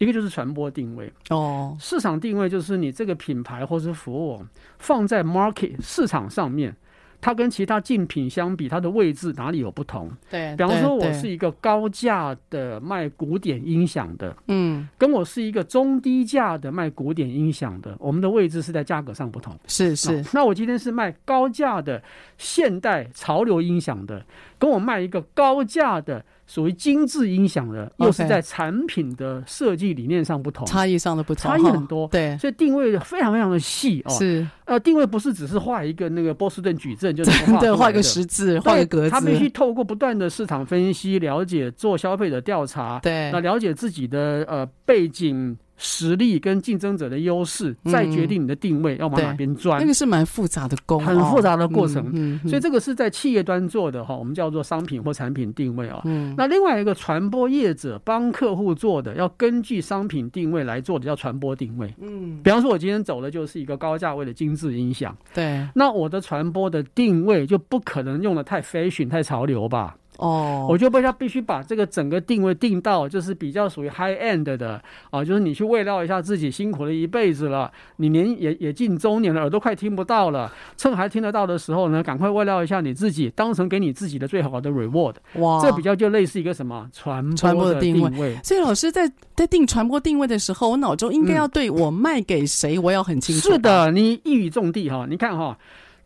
[SPEAKER 2] 一个就是传播定位哦，市场定位就是你这个品牌或是服务放在 market 市场上面，它跟其他竞品相比，它的位置哪里有不同？对，比方说我是一个高价的卖古典音响的，嗯，跟我是一个中低价的卖古典音响的，我们的位置是在价格上不同。是是，那我今天是卖高价的现代潮流音响的，跟我卖一个高价的。属于精致音响的，又是在产品的设计理念上不同，
[SPEAKER 1] 差异上的不同，
[SPEAKER 2] 差异很多。对，所以定位非常非常的细哦。是，呃，定位不是只是画一个那个波士顿矩阵，就是
[SPEAKER 1] 对，画一个十字，画个格子。
[SPEAKER 2] 他必须透过不断的市场分析，了解做消费者调查，对，那了解自己的呃背景。实力跟竞争者的优势，再决定你的定位要往哪边钻。
[SPEAKER 1] 那个是蛮复杂的工，
[SPEAKER 2] 很复杂的过程。所以这个是在企业端做的哈，我们叫做商品或产品定位啊。那另外一个传播业者帮客户做的，要根据商品定位来做的，叫传播定位。嗯，比方说，我今天走的就是一个高价位的精致音响。对，那我的传播的定位就不可能用的太 fashion、太潮流吧。哦，我就被他必须把这个整个定位定到，就是比较属于 high end 的啊，就是你去慰劳一下自己辛苦了一辈子了，你年也也近中年了，耳朵快听不到了，趁还听得到的时候呢，赶快慰劳一下你自己，当成给你自己的最好的 reward。哇，这比较就类似一个什么传传播的定位。
[SPEAKER 1] 所以老师在在定传播定位的时候，我脑中应该要对我卖给谁，我要很清楚。
[SPEAKER 2] 是的，你一语中的哈，你看哈。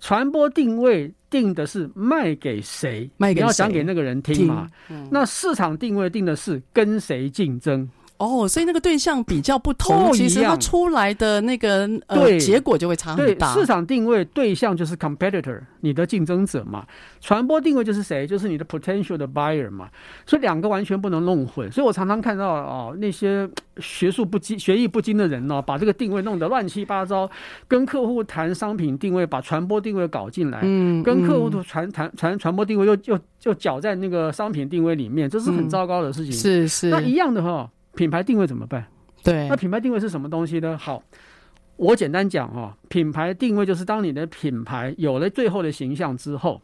[SPEAKER 2] 传播定位定的是卖给谁，卖给谁，你要讲给那个人听嘛。那市场定位定的是跟谁竞争。
[SPEAKER 1] 哦，所以那个对象比较不同，其实它出来的那个呃
[SPEAKER 2] 对
[SPEAKER 1] 结果就会差很大。
[SPEAKER 2] 对，市场定位对象就是 competitor，你的竞争者嘛。传播定位就是谁？就是你的 potential 的 buyer 嘛。所以两个完全不能弄混。所以我常常看到哦，那些学术不精、学艺不精的人呢、哦，把这个定位弄得乱七八糟，跟客户谈商品定位，把传播定位搞进来，嗯，跟客户的传谈传传播定位又又又搅在那个商品定位里面，这是很糟糕的事情。嗯、
[SPEAKER 1] 是是，
[SPEAKER 2] 那一样的哈、哦。品牌定位怎么办？
[SPEAKER 1] 对，
[SPEAKER 2] 那品牌定位是什么东西呢？好，我简单讲哈，品牌定位就是当你的品牌有了最后的形象之后，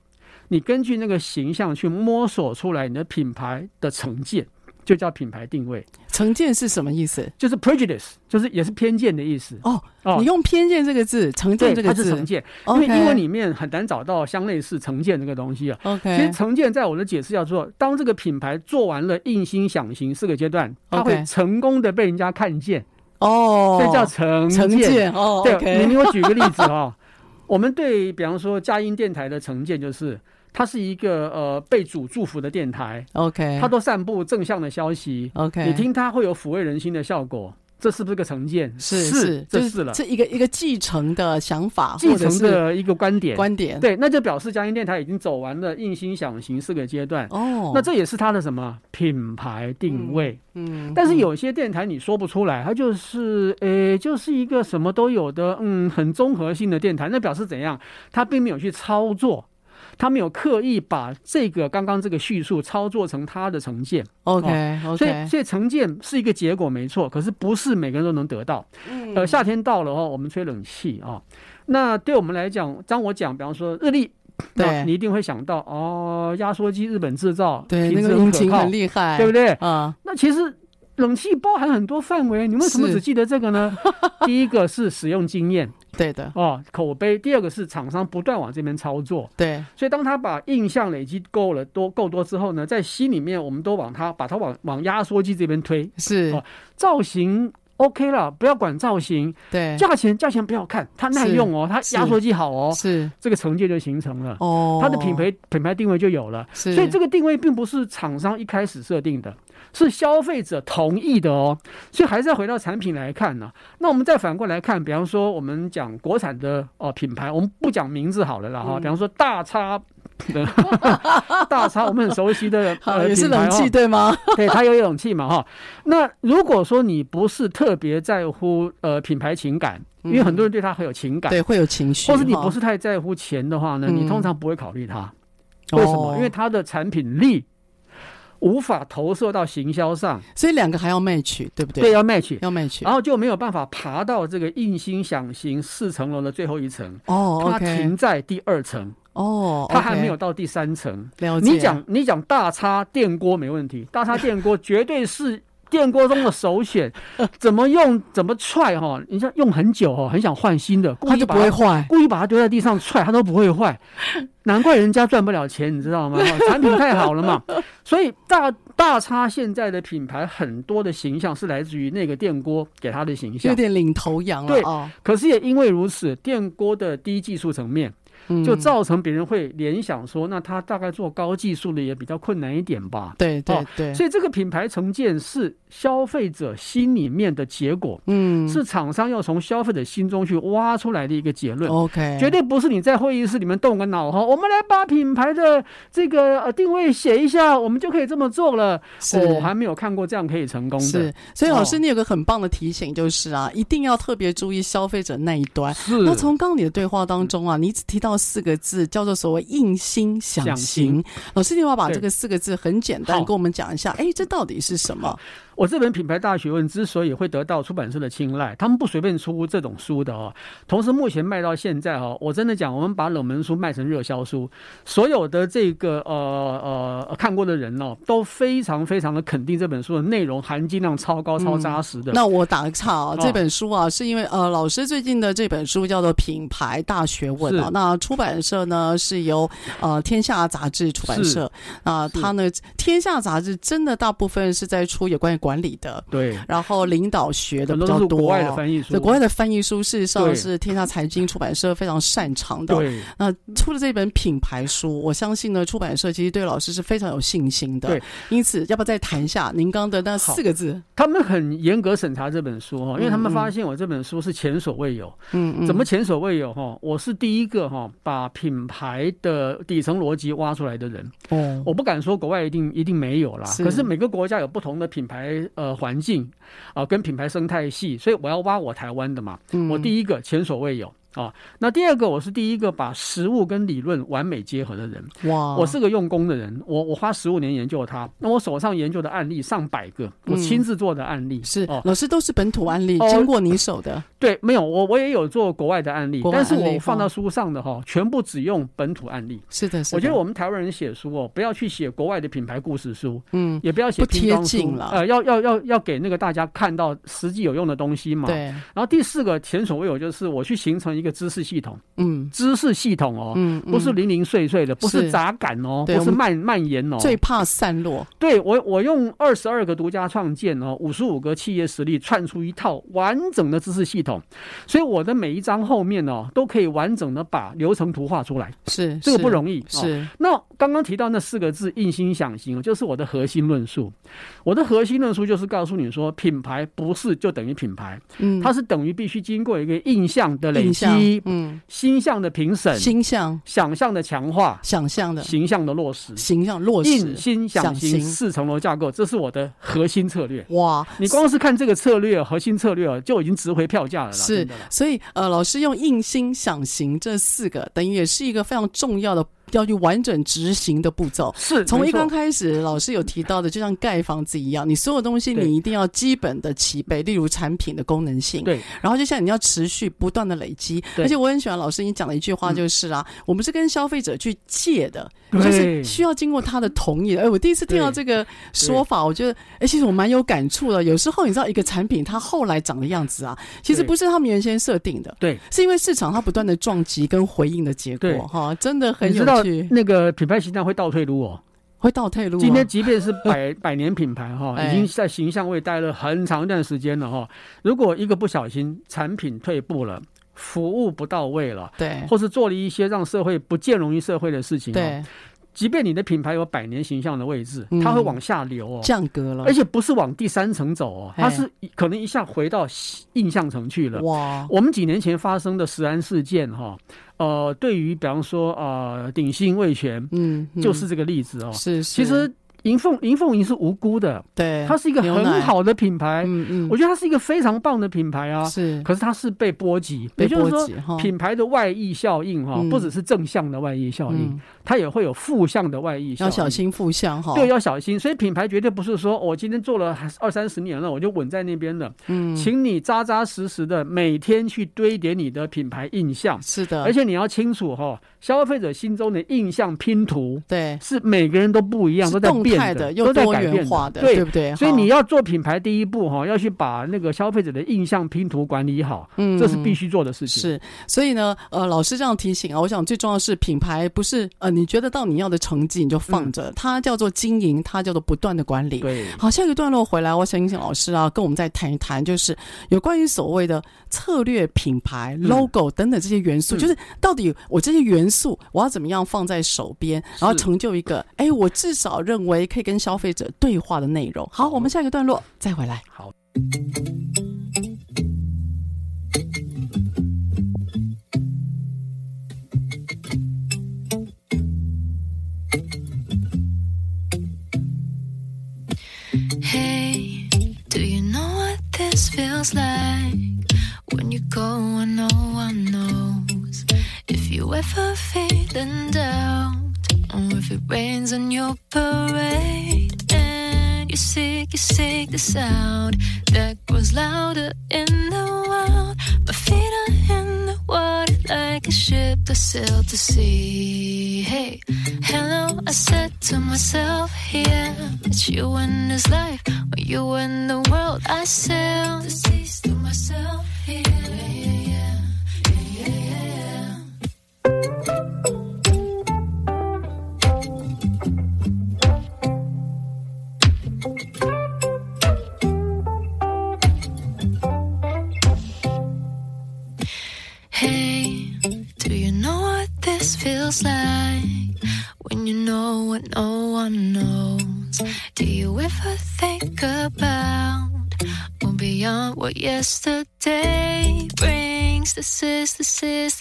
[SPEAKER 2] 你根据那个形象去摸索出来你的品牌的成见。就叫品牌定位，
[SPEAKER 1] 成见是什么意思？
[SPEAKER 2] 就是 prejudice，就是也是偏见的意思。
[SPEAKER 1] 哦哦，你用偏见这个字，成见这个字，
[SPEAKER 2] 它是成见，因为英文里面很难找到相类似成见这个东西啊。
[SPEAKER 1] OK，
[SPEAKER 2] 其实成见在我的解释叫做，当这个品牌做完了印心想行四个阶段，它会成功的被人家看见。哦，这叫成见。成见哦，对，你给我举个例子啊，我们对比方说佳音电台的成见就是。它是一个呃被主祝福的电台
[SPEAKER 1] ，OK，
[SPEAKER 2] 它都散布正向的消息
[SPEAKER 1] ，OK，
[SPEAKER 2] 你听它会有抚慰人心的效果，这是不是个成见？
[SPEAKER 1] 是
[SPEAKER 2] 是，这是了，
[SPEAKER 1] 这一个一个继承的想法，
[SPEAKER 2] 继承的一个观点，
[SPEAKER 1] 观点，
[SPEAKER 2] 对，那就表示佳音电台已经走完了印心想行四个阶段。哦，那这也是它的什么品牌定位？嗯，嗯，但是有些电台你说不出来，它就是呃，就是一个什么都有的，嗯，很综合性的电台，那表示怎样？它并没有去操作。他没有刻意把这个刚刚这个叙述操作成他的成见
[SPEAKER 1] ，OK，OK，、哦、
[SPEAKER 2] 所以所以成见是一个结果没错，可是不是每个人都能得到。嗯、呃，夏天到了哦，我们吹冷气啊、哦，那对我们来讲，当我讲，比方说日历，对，你一定会想到哦，压缩机日本制造，
[SPEAKER 1] 对，那个引擎很厉害，
[SPEAKER 2] 对不对？
[SPEAKER 1] 啊、嗯，
[SPEAKER 2] 那其实冷气包含很多范围，你为什么只记得这个呢？第一个是使用经验。
[SPEAKER 1] 对的
[SPEAKER 2] 哦，口碑。第二个是厂商不断往这边操作，
[SPEAKER 1] 对。
[SPEAKER 2] 所以当他把印象累积够了多够多之后呢，在心里面我们都往他把它往往压缩机这边推，
[SPEAKER 1] 是。
[SPEAKER 2] 哦，造型 OK 了，不要管造型，
[SPEAKER 1] 对。
[SPEAKER 2] 价钱价钱不要看，它耐用哦，它压缩机好哦，
[SPEAKER 1] 是。
[SPEAKER 2] 这个成绩就形成了
[SPEAKER 1] 哦，
[SPEAKER 2] 它的品牌品牌定位就有了，
[SPEAKER 1] 是。
[SPEAKER 2] 所以这个定位并不是厂商一开始设定的。是消费者同意的哦，所以还是要回到产品来看呢、啊。那我们再反过来看，比方说我们讲国产的哦品牌，我们不讲名字好了啦哈。比方说大叉，大超我们很熟悉的 呃
[SPEAKER 1] 也是冷气对吗？
[SPEAKER 2] 对，它有冷气嘛哈。那如果说你不是特别在乎呃品牌情感，因为很多人对它很有情感，
[SPEAKER 1] 对，会有情绪，
[SPEAKER 2] 或是你不是太在乎钱的话呢，你通常不会考虑它。为什么？因为它的产品力。无法投射到行销上，
[SPEAKER 1] 所以两个还要 match，对不对？
[SPEAKER 2] 对，要 match，
[SPEAKER 1] 要 match，
[SPEAKER 2] 然后就没有办法爬到这个印心想行四层楼的最后一层。
[SPEAKER 1] 哦
[SPEAKER 2] 它停在第二层。
[SPEAKER 1] 哦，
[SPEAKER 2] 它还没有到第三层。
[SPEAKER 1] 了解。
[SPEAKER 2] 你讲你讲大叉电锅没问题，大叉电锅绝对是。电锅中的首选，怎么用怎么踹哈？你像用很久哈，很想换新的，
[SPEAKER 1] 它就不会坏，
[SPEAKER 2] 故意把它丢在地上踹，它都不会坏。难怪人家赚不了钱，你知道吗？产品太好了嘛。所以大大叉现在的品牌很多的形象是来自于那个电锅给它的形象，
[SPEAKER 1] 有点领头羊了。
[SPEAKER 2] 对，可是也因为如此，电锅的低技术层面。就造成别人会联想说，那他大概做高技术的也比较困难一点吧？
[SPEAKER 1] 对对对，
[SPEAKER 2] 所以这个品牌成见是消费者心里面的结果，嗯，是厂商要从消费者心中去挖出来的一个结论。
[SPEAKER 1] OK，
[SPEAKER 2] 绝对不是你在会议室里面动个脑哈，我们来把品牌的这个呃定位写一下，我们就可以这么做了。我还没有看过这样可以成功的。
[SPEAKER 1] 是，所以老师你有个很棒的提醒，就是啊，一定要特别注意消费者那一端。
[SPEAKER 2] 是，
[SPEAKER 1] 那从刚刚你的对话当中啊，你只提到。四个字叫做所谓印心想行。老师，你要把这个四个字很简单跟我们讲一下，哎，这到底是什么？
[SPEAKER 2] 我这本品牌大学问之所以会得到出版社的青睐，他们不随便出这种书的哦。同时，目前卖到现在哦，我真的讲，我们把冷门书卖成热销书，所有的这个呃呃看过的人哦，都非常非常的肯定这本书的内容含金量超高、超扎实的。
[SPEAKER 1] 嗯、那我打个岔啊，这本书啊，是因为呃，老师最近的这本书叫做《品牌大学问》啊，那出版社呢是由呃天下杂志出版社啊，它呢天下杂志真的大部分是在出有关于管管理的，
[SPEAKER 2] 对，
[SPEAKER 1] 然后领导学的比较多。
[SPEAKER 2] 国外的翻译书，
[SPEAKER 1] 国外的翻译书事实上是天下财经出版社非常擅长的。
[SPEAKER 2] 对，
[SPEAKER 1] 那出了这本品牌书，我相信呢，出版社其实对老师是非常有信心的。
[SPEAKER 2] 对，
[SPEAKER 1] 因此要不要再谈一下您刚的那四个字？
[SPEAKER 2] 他们很严格审查这本书哈，因为他们发现我这本书是前所未有。
[SPEAKER 1] 嗯嗯。
[SPEAKER 2] 怎么前所未有哈？我是第一个哈把品牌的底层逻辑挖出来的人。
[SPEAKER 1] 哦，
[SPEAKER 2] 我不敢说国外一定一定没有啦，可是每个国家有不同的品牌呃环境啊、呃，跟品牌生态系，所以我要挖我台湾的嘛。我第一个前所未有。啊，那第二个，我是第一个把实物跟理论完美结合的人。
[SPEAKER 1] 哇，
[SPEAKER 2] 我是个用功的人，我我花十五年研究它。那我手上研究的案例上百个，我亲自做的案例、
[SPEAKER 1] 嗯、是哦，老师都是本土案例，经过你手的。
[SPEAKER 2] 对，没有我我也有做国外的案例，但是我放到书上的哈，全部只用本土案例。
[SPEAKER 1] 是的，是的。
[SPEAKER 2] 我觉得我们台湾人写书哦，不要去写国外的品牌故事书，
[SPEAKER 1] 嗯，
[SPEAKER 2] 也不要写拼装书
[SPEAKER 1] 了，
[SPEAKER 2] 呃，要要要要给那个大家看到实际有用的东西嘛。
[SPEAKER 1] 对。
[SPEAKER 2] 然后第四个前所未有就是我去形成一个知识系统。
[SPEAKER 1] 嗯，
[SPEAKER 2] 知识系统哦，
[SPEAKER 1] 嗯，
[SPEAKER 2] 不是零零碎碎的，不是杂感哦，不是蔓蔓延哦，
[SPEAKER 1] 最怕散落。
[SPEAKER 2] 对我，我用二十二个独家创建哦，五十五个企业实力串出一套完整的知识系统，所以我的每一章后面哦，都可以完整的把流程图画出来。
[SPEAKER 1] 是，
[SPEAKER 2] 这个不容易。
[SPEAKER 1] 是。
[SPEAKER 2] 那刚刚提到那四个字“印心想行”，就是我的核心论述。我的核心论述就是告诉你说，品牌不是就等于品牌，
[SPEAKER 1] 嗯，
[SPEAKER 2] 它是等于必须经过一个印象的累积，
[SPEAKER 1] 嗯。
[SPEAKER 2] 心象的评审，
[SPEAKER 1] 心象，
[SPEAKER 2] 想象的强化，
[SPEAKER 1] 想象的
[SPEAKER 2] 形象的落实，
[SPEAKER 1] 形象落实，
[SPEAKER 2] 印心想行四层楼架构，这是我的核心策略。
[SPEAKER 1] 哇，
[SPEAKER 2] 你光是看这个策略，核心策略就已经值回票价了啦。
[SPEAKER 1] 是，所以呃，老师用印心想行这四个，等于也是一个非常重要的。要去完整执行的步骤，
[SPEAKER 2] 是
[SPEAKER 1] 从一刚开始，老师有提到的，就像盖房子一样，你所有东西你一定要基本的齐备，例如产品的功能性，
[SPEAKER 2] 对，
[SPEAKER 1] 然后就像你要持续不断的累积，而且我很喜欢老师你讲的一句话，就是啊，嗯、我们是跟消费者去借的，就是需要经过他的同意的。哎，我第一次听到这个说法，我觉得，哎，其实我蛮有感触的。有时候你知道，一个产品它后来长的样子啊，其实不是他们原先设定的，
[SPEAKER 2] 对，
[SPEAKER 1] 是因为市场它不断的撞击跟回应的结果，哈，真的很有。
[SPEAKER 2] 那个品牌形象会倒退路哦，
[SPEAKER 1] 会倒退噜。
[SPEAKER 2] 今天即便是百 百年品牌哈，已经在形象位待了很长一段时间了哈。如果一个不小心产品退步了，服务不到位了，
[SPEAKER 1] 对，
[SPEAKER 2] 或是做了一些让社会不见容于社会的事情，
[SPEAKER 1] 对。
[SPEAKER 2] 即便你的品牌有百年形象的位置，它会往下流哦，
[SPEAKER 1] 降格了，
[SPEAKER 2] 而且不是往第三层走哦，它是可能一下回到印象层去了。
[SPEAKER 1] 哇，
[SPEAKER 2] 我们几年前发生的食安事件哈，呃，对于比方说呃鼎新味全，
[SPEAKER 1] 嗯，
[SPEAKER 2] 就是这个例子哦。
[SPEAKER 1] 是，
[SPEAKER 2] 其实。银凤银凤银是无辜的，
[SPEAKER 1] 对，
[SPEAKER 2] 它是一个很好的品牌，
[SPEAKER 1] 嗯嗯，
[SPEAKER 2] 我觉得它是一个非常棒的品牌啊，
[SPEAKER 1] 是，
[SPEAKER 2] 可是它是被波及，
[SPEAKER 1] 也就
[SPEAKER 2] 是说，品牌的外溢效应哈，不只是正向的外溢效应，
[SPEAKER 1] 嗯、
[SPEAKER 2] 它也会有负向的外溢效应，
[SPEAKER 1] 要小心负向哈，
[SPEAKER 2] 对，要小心，所以品牌绝对不是说我今天做了二三十年了，我就稳在那边了，
[SPEAKER 1] 嗯，
[SPEAKER 2] 请你扎扎实实的每天去堆叠你的品牌印象，
[SPEAKER 1] 是的，
[SPEAKER 2] 而且你要清楚哈，消费者心中的印象拼图，
[SPEAKER 1] 对，
[SPEAKER 2] 是每个人都不一样，都在变的，
[SPEAKER 1] 都在。
[SPEAKER 2] 改变
[SPEAKER 1] 化的，
[SPEAKER 2] 对，
[SPEAKER 1] 对不对？
[SPEAKER 2] 所以你要做品牌第一步哈，要去把那个消费者的印象拼图管理好，嗯，这是必须做的事情。
[SPEAKER 1] 是，所以呢，呃，老师这样提醒啊，我想最重要的是品牌不是呃，你觉得到你要的成绩你就放着，它叫做经营，它叫做不断的管理。
[SPEAKER 2] 对，
[SPEAKER 1] 好，下一个段落回来，我想请老师啊，跟我们再谈一谈，就是有关于所谓的策略、品牌、logo 等等这些元素，就是到底我这些元素我要怎么样放在手边，然后成就一个，哎，我至少认为可以跟消费者对话的内容。好，我们下一个段落再回来。
[SPEAKER 2] 好。
[SPEAKER 5] Hey, do you know what this feels like? When you go and no one knows if you ever feel in or if it rains on your parade. And you seek, you seek the sound that grows louder in the wild. My feet are in the water like a ship that sailed to sea. Hey, hello, I said to myself, yeah, it's you and this life, or you and the world. I sail seas to myself, yeah, yeah, yeah, yeah, yeah. Do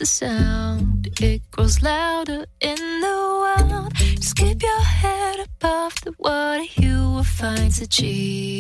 [SPEAKER 5] sound. It grows louder in the wild. Just keep your head above the water, you will find the G.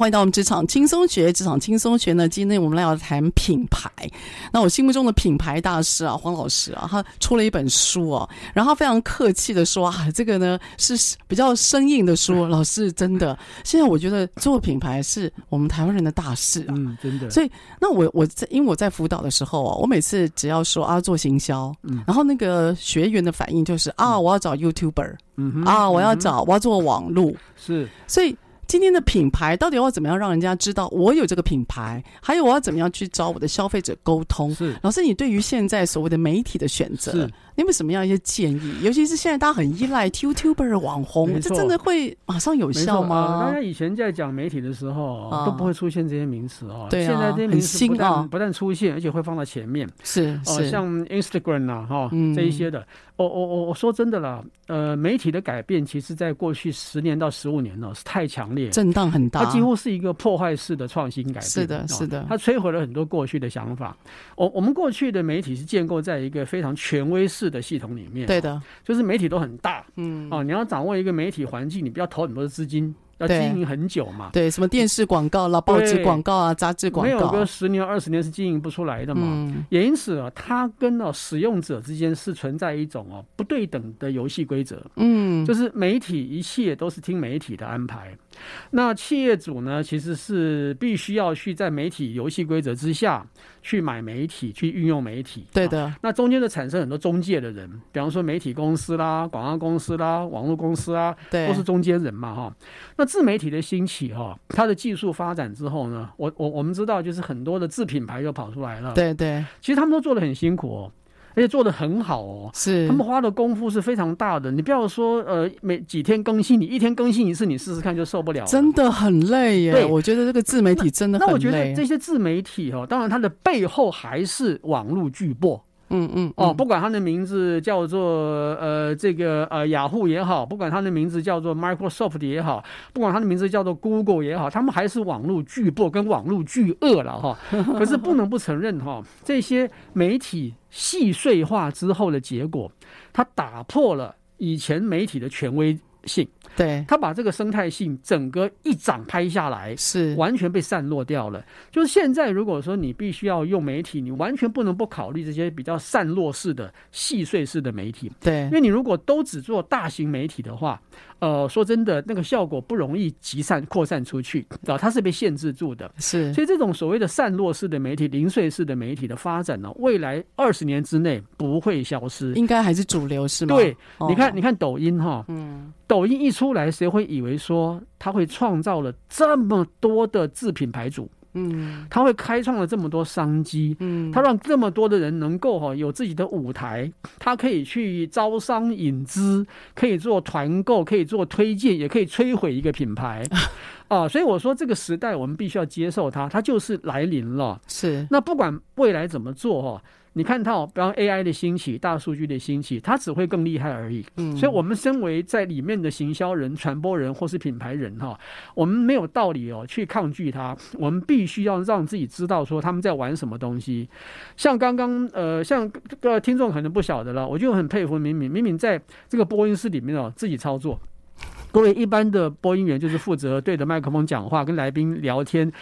[SPEAKER 1] 欢迎到我们职场轻松学。职场轻松学呢，今天我们来要谈品牌。那我心目中的品牌大师啊，黄老师啊，他出了一本书哦、啊，然后他非常客气的说啊，这个呢是比较生硬的书。老师真的，现在我觉得做品牌是我们台湾人的大事啊，
[SPEAKER 2] 嗯，真的。
[SPEAKER 1] 所以，那我我在因为我在辅导的时候啊，我每次只要说啊做行销，嗯，然后那个学员的反应就是啊，我要找 YouTuber，嗯哼，啊，我要找我要做网路，
[SPEAKER 2] 是，
[SPEAKER 1] 所以。今天的品牌到底要怎么样让人家知道我有这个品牌？还有我要怎么样去找我的消费者沟通？
[SPEAKER 2] 是
[SPEAKER 1] 老师，你对于现在所谓的媒体的选择，你有没有什么样一些建议？尤其是现在大家很依赖 YouTuber 网红，这真的会马上有效吗？
[SPEAKER 2] 大家以前在讲媒体的时候，啊、都不会出现这些名词哦。
[SPEAKER 1] 对、啊、
[SPEAKER 2] 现在这些名词不但不但出现，而且会放到前面。
[SPEAKER 1] 是哦、
[SPEAKER 2] 呃，像 Instagram 啊，哈、嗯，这一些的。我我我我说真的啦，呃，媒体的改变，其实在过去十年到十五年呢，是太强烈，
[SPEAKER 1] 震荡很大。
[SPEAKER 2] 它几乎是一个破坏式的创新改变。
[SPEAKER 1] 是的，是的，
[SPEAKER 2] 它摧毁了很多过去的想法。我我们过去的媒体是建构在一个非常权威式的系统里面。
[SPEAKER 1] 对的，
[SPEAKER 2] 就是媒体都很大。
[SPEAKER 1] 嗯，
[SPEAKER 2] 哦，你要掌握一个媒体环境，你不要投很多的资金。要经营很久嘛？
[SPEAKER 1] 对，什么电视广告啦、报纸广告啊、杂志广告，没
[SPEAKER 2] 有个十年、二十年是经营不出来的嘛。嗯、也因此啊，它跟哦使用者之间是存在一种哦不对等的游戏规则。嗯，就是媒体一切都是听媒体的安排。那企业主呢，其实是必须要去在媒体游戏规则之下去买媒体，去运用媒体。
[SPEAKER 1] 对的。
[SPEAKER 2] 啊、那中间的产生很多中介的人，比方说媒体公司啦、广告公司啦、网络公司啊，
[SPEAKER 1] 对，
[SPEAKER 2] 都是中间人嘛，哈。那自媒体的兴起，哈，它的技术发展之后呢，我我我们知道，就是很多的自品牌又跑出来了。
[SPEAKER 1] 对对。其
[SPEAKER 2] 实他们都做的很辛苦哦。而且做的很好哦，
[SPEAKER 1] 是
[SPEAKER 2] 他们花的功夫是非常大的。你不要说呃，每几天更新，你一天更新一次，你试试看就受不了了，
[SPEAKER 1] 真的很累耶。
[SPEAKER 2] 对，
[SPEAKER 1] 我觉得这个自媒体真的很累。
[SPEAKER 2] 那，那我觉得这些自媒体哈、哦，当然它的背后还是网络巨擘。
[SPEAKER 1] 嗯嗯
[SPEAKER 2] 哦，不管他的名字叫做呃这个呃雅虎也好，不管他的名字叫做 Microsoft 也好，不管他的名字叫做 Google 也好，他们还是网络巨擘跟网络巨鳄了哈。可是不能不承认哈，这些媒体细碎化之后的结果，它打破了以前媒体的权威性。
[SPEAKER 1] 对，
[SPEAKER 2] 他把这个生态性整个一掌拍下来，
[SPEAKER 1] 是完
[SPEAKER 2] 全被散落掉了。就是现在，如果说你必须要用媒体，你完全不能不考虑这些比较散落式的、细碎式的媒体。
[SPEAKER 1] 对，
[SPEAKER 2] 因为你如果都只做大型媒体的话，呃，说真的，那个效果不容易集散扩散出去啊，它是被限制住的。
[SPEAKER 1] 是，
[SPEAKER 2] 所以这种所谓的散落式的媒体、零碎式的媒体的发展呢，未来二十年之内不会消失，
[SPEAKER 1] 应该还是主流，是吗？
[SPEAKER 2] 对，
[SPEAKER 1] 哦、
[SPEAKER 2] 你看，你看抖音哈，嗯，抖音一出来，谁会以为说它会创造了这么多的自品牌主？嗯，他会开创了这么多商机，嗯，他让这么多的人能够哈有自己的舞台，他可以去招商引资，可以做团购，可以做推荐，也可以摧毁一个品牌。啊，所以我说这个时代我们必须要接受它，它就是来临了。
[SPEAKER 1] 是，
[SPEAKER 2] 那不管未来怎么做哈。你看到，比方 AI 的兴起、大数据的兴起，它只会更厉害而已。嗯，所以，我们身为在里面的行销人、传播人或是品牌人哈，我们没有道理哦去抗拒它。我们必须要让自己知道说他们在玩什么东西。像刚刚呃，像这个听众可能不晓得了，我就很佩服敏敏，敏敏在这个播音室里面哦自己操作。各位一般的播音员就是负责对着麦克风讲话，跟来宾聊天。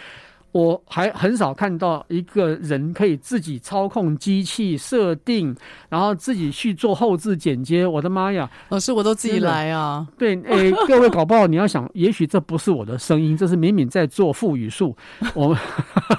[SPEAKER 2] 我还很少看到一个人可以自己操控机器设定，然后自己去做后置剪接。我的妈呀，
[SPEAKER 1] 老师我都自己来啊！
[SPEAKER 2] 对，哎，各位搞不好你要想，也许这不是我的声音，这是敏敏在做副语术。我们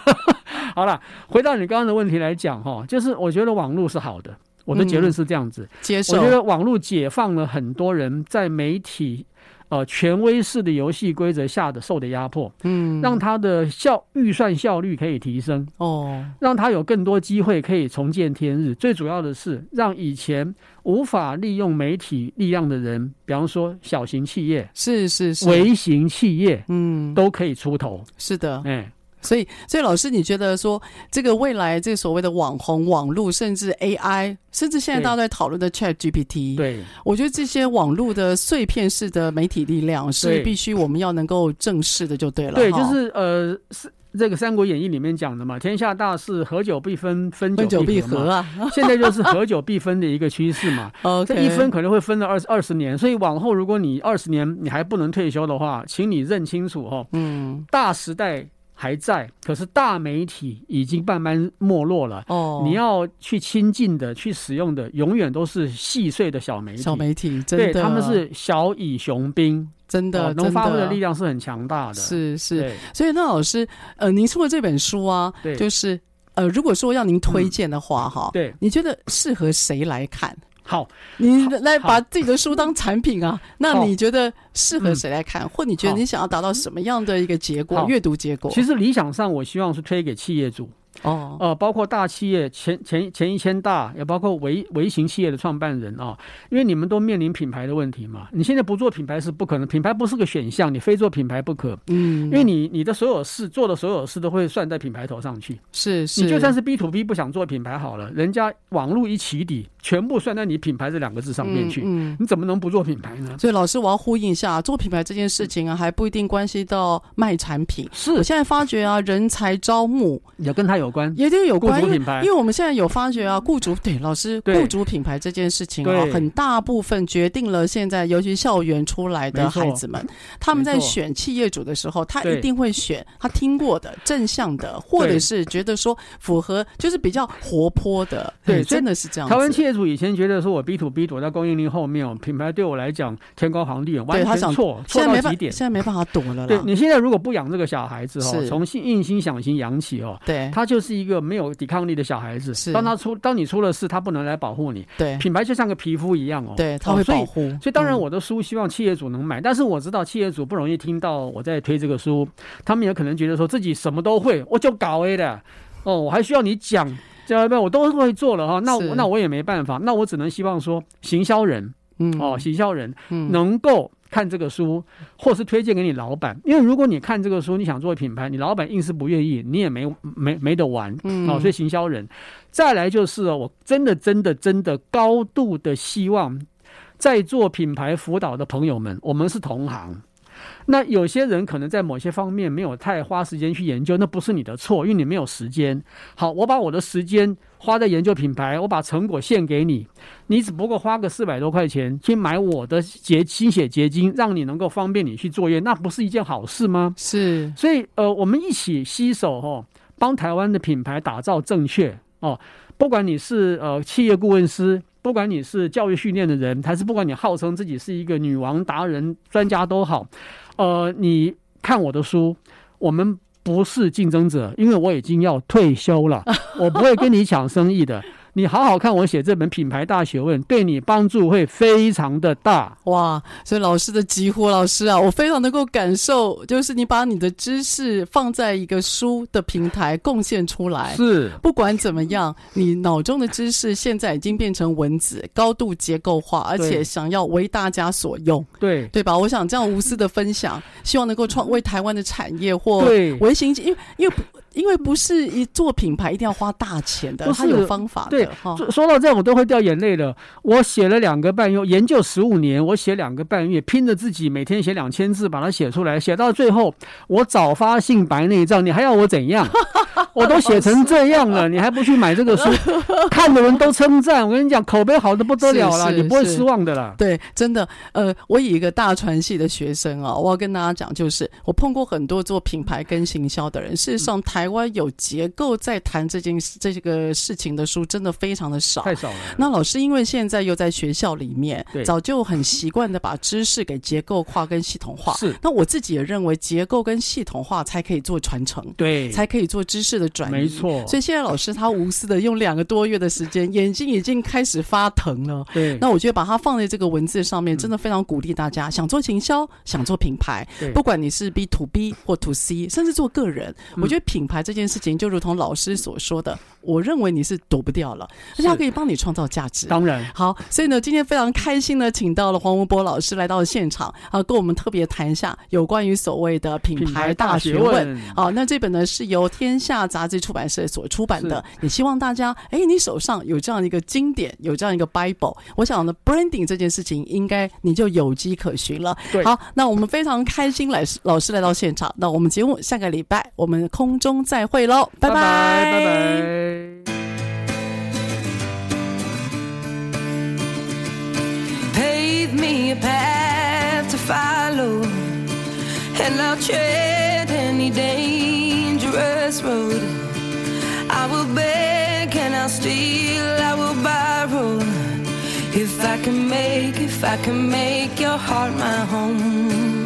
[SPEAKER 2] 好了，回到你刚刚的问题来讲哈，就是我觉得网络是好的，我的结论是这样子。
[SPEAKER 1] 接受，
[SPEAKER 2] 我觉得网络解放了很多人在媒体。呃，权威式的游戏规则下的受的压迫，嗯，让他的效预算效率可以提升哦，让他有更多机会可以重见天日。最主要的是，让以前无法利用媒体力量的人，比方说小型企业，
[SPEAKER 1] 是是是，
[SPEAKER 2] 微型企业，嗯，都可以出头。
[SPEAKER 1] 是的，
[SPEAKER 2] 哎。
[SPEAKER 1] 所以，所以老师，你觉得说这个未来这所谓的网红、网络，甚至 AI，甚至现在大家都在讨论的 ChatGPT，
[SPEAKER 2] 对，
[SPEAKER 1] 我觉得这些网络的碎片式的媒体力量是必须我们要能够正视的，就对了。
[SPEAKER 2] 对，就是呃，是这个《三国演义》里面讲的嘛，天下大事，合久必分，分久必合啊。现在就是合久必分的一个趋势嘛。哦，这一分可能会分了二二十年，所以往后如果你二十年你还不能退休的话，请你认清楚哈。嗯，大时代。还在，可是大媒体已经慢慢没落了。哦，你要去亲近的、去使用的，永远都是细碎的小媒体。
[SPEAKER 1] 小媒体，真的，
[SPEAKER 2] 对，他们是小以雄兵，
[SPEAKER 1] 真的，
[SPEAKER 2] 能发挥的力量是很强大的。
[SPEAKER 1] 是是，所以那老师，呃，您出的这本书啊，对，就是呃，如果说要您推荐的话，哈、嗯，对，你觉得适合谁来看？
[SPEAKER 2] 好，
[SPEAKER 1] 你来把自己的书当产品啊？那你觉得适合谁来看？或你觉得你想要达到什么样的一个结果？阅读结果？
[SPEAKER 2] 其实理想上，我希望是推给企业主。哦，呃，包括大企业前前前一千大，也包括微微型企业的创办人啊、哦，因为你们都面临品牌的问题嘛。你现在不做品牌是不可能，品牌不是个选项，你非做品牌不可。嗯，因为你你的所有事做的所有事都会算在品牌头上去。
[SPEAKER 1] 是是，
[SPEAKER 2] 你就算是 B to B 不想做品牌好了，人家网络一起底，全部算在你品牌这两个字上面去。嗯，嗯，你怎么能不做品牌呢？
[SPEAKER 1] 所以老师，我要呼应一下，做品牌这件事情啊，还不一定关系到卖产品。
[SPEAKER 2] 是，
[SPEAKER 1] 我现在发觉啊，人才招募
[SPEAKER 2] 也跟他有关，
[SPEAKER 1] 也就有关。雇主品牌，因为我们现在有发觉啊，雇主对老师，雇主品牌这件事情啊，很大部分决定了现在，尤其校园出来的孩子们，他们在选企业主的时候，他一定会选他听过的正向的，或者是觉得说符合，就是比较活泼的。对，真的是这样。
[SPEAKER 2] 台湾企业主以前觉得说我 B to B 躲在供应链后面哦，品牌对我来讲天高皇帝远，完全错，错到极点。
[SPEAKER 1] 现在没办法躲了。
[SPEAKER 2] 对，你现在如果不养这个小孩子哦，从硬心想心养起哦，
[SPEAKER 1] 对，
[SPEAKER 2] 他就是一个没有。抵抗力的小孩子，是当他出，当你出了事，他不能来保护你。
[SPEAKER 1] 对，
[SPEAKER 2] 品牌就像个皮肤一样哦，
[SPEAKER 1] 对，他会保护。
[SPEAKER 2] 所以，所以当然我的书希望企业主能买，嗯，但是我知道企业主不容易听到我在推这个书，他们也可能觉得说自己什么都会，我就搞 A 的哦，我还需要你讲，这样我都会做了哈，那我那我也没办法，那我只能希望说行销人，嗯哦，行销人能够。看这个书，或是推荐给你老板，因为如果你看这个书，你想做品牌，你老板硬是不愿意，你也没没没得玩，嗯，哦，所以行销人，再来就是哦，我真的真的真的高度的希望，在做品牌辅导的朋友们，我们是同行。那有些人可能在某些方面没有太花时间去研究，那不是你的错，因为你没有时间。好，我把我的时间花在研究品牌，我把成果献给你，你只不过花个四百多块钱去买我的结心血结晶，让你能够方便你去作业，那不是一件好事吗？
[SPEAKER 1] 是，
[SPEAKER 2] 所以呃，我们一起携手哦，帮台湾的品牌打造正确哦。不管你是呃企业顾问师。不管你是教育训练的人，还是不管你号称自己是一个女王达人专家都好，呃，你看我的书，我们不是竞争者，因为我已经要退休了，我不会跟你抢生意的。你好好看我写这本品牌大学问，对你帮助会非常的大。
[SPEAKER 1] 哇！所以老师的急呼，老师啊，我非常能够感受，就是你把你的知识放在一个书的平台贡献出来。
[SPEAKER 2] 是，
[SPEAKER 1] 不管怎么样，你脑中的知识现在已经变成文字，高度结构化，而且想要为大家所用。
[SPEAKER 2] 对，
[SPEAKER 1] 对吧？我想这样无私的分享，希望能够创为台湾的产业或微型，因为因为。因为不是一做品牌一定要花大钱的，它有方法的。
[SPEAKER 2] 对，说到这样我都会掉眼泪了。我写了两个半月，研究十五年，我写两个半月，拼着自己每天写两千字把它写出来，写到最后我早发性白内障，你还要我怎样？我都写成这样了，你还不去买这个书？看的人都称赞，我跟你讲，口碑好的不得了了，你不会失望的啦。
[SPEAKER 1] 对，真的，呃，我以一个大传系的学生啊，我要跟大家讲，就是我碰过很多做品牌跟行销的人，事实上台湾有结构在谈这件事这个事情的书真的非常的少，
[SPEAKER 2] 太少了。
[SPEAKER 1] 那老师因为现在又在学校里面，早就很习惯的把知识给结构化跟系统化。
[SPEAKER 2] 是，
[SPEAKER 1] 那我自己也认为结构跟系统化才可以做传承，
[SPEAKER 2] 对，
[SPEAKER 1] 才可以做知识的转移。
[SPEAKER 2] 没错。
[SPEAKER 1] 所以现在老师他无私的用两个多月的时间，眼睛已经开始发疼了。
[SPEAKER 2] 对，
[SPEAKER 1] 那我觉得把它放在这个文字上面，真的非常鼓励大家，想做行销，想做品牌，不管你是 B to B 或 to C，甚至做个人，我觉得品牌这件事情就如同老师所说的，我认为你是躲不掉了，而且他可以帮你创造价值。
[SPEAKER 2] 当然，
[SPEAKER 1] 好，所以呢，今天非常开心呢请到了黄文波老师来到了现场啊，跟我们特别谈一下有关于所谓的品牌大学问。好，那这本呢是由天下杂志出版社所出版的，也希望大家，哎，你手上有这样一个经典，有这样一个 Bible，我想呢，branding 这件事情应该你就有迹可循了。
[SPEAKER 2] 对，
[SPEAKER 1] 好，那我们非常开心来老师来到现场，那我们节目下个礼拜我们空中再会喽。拜拜拜拜。Pave me a path to follow, and I'll tread any dangerous road. I will beg and I'll steal, I will borrow. If I can make, if I can make your heart my home,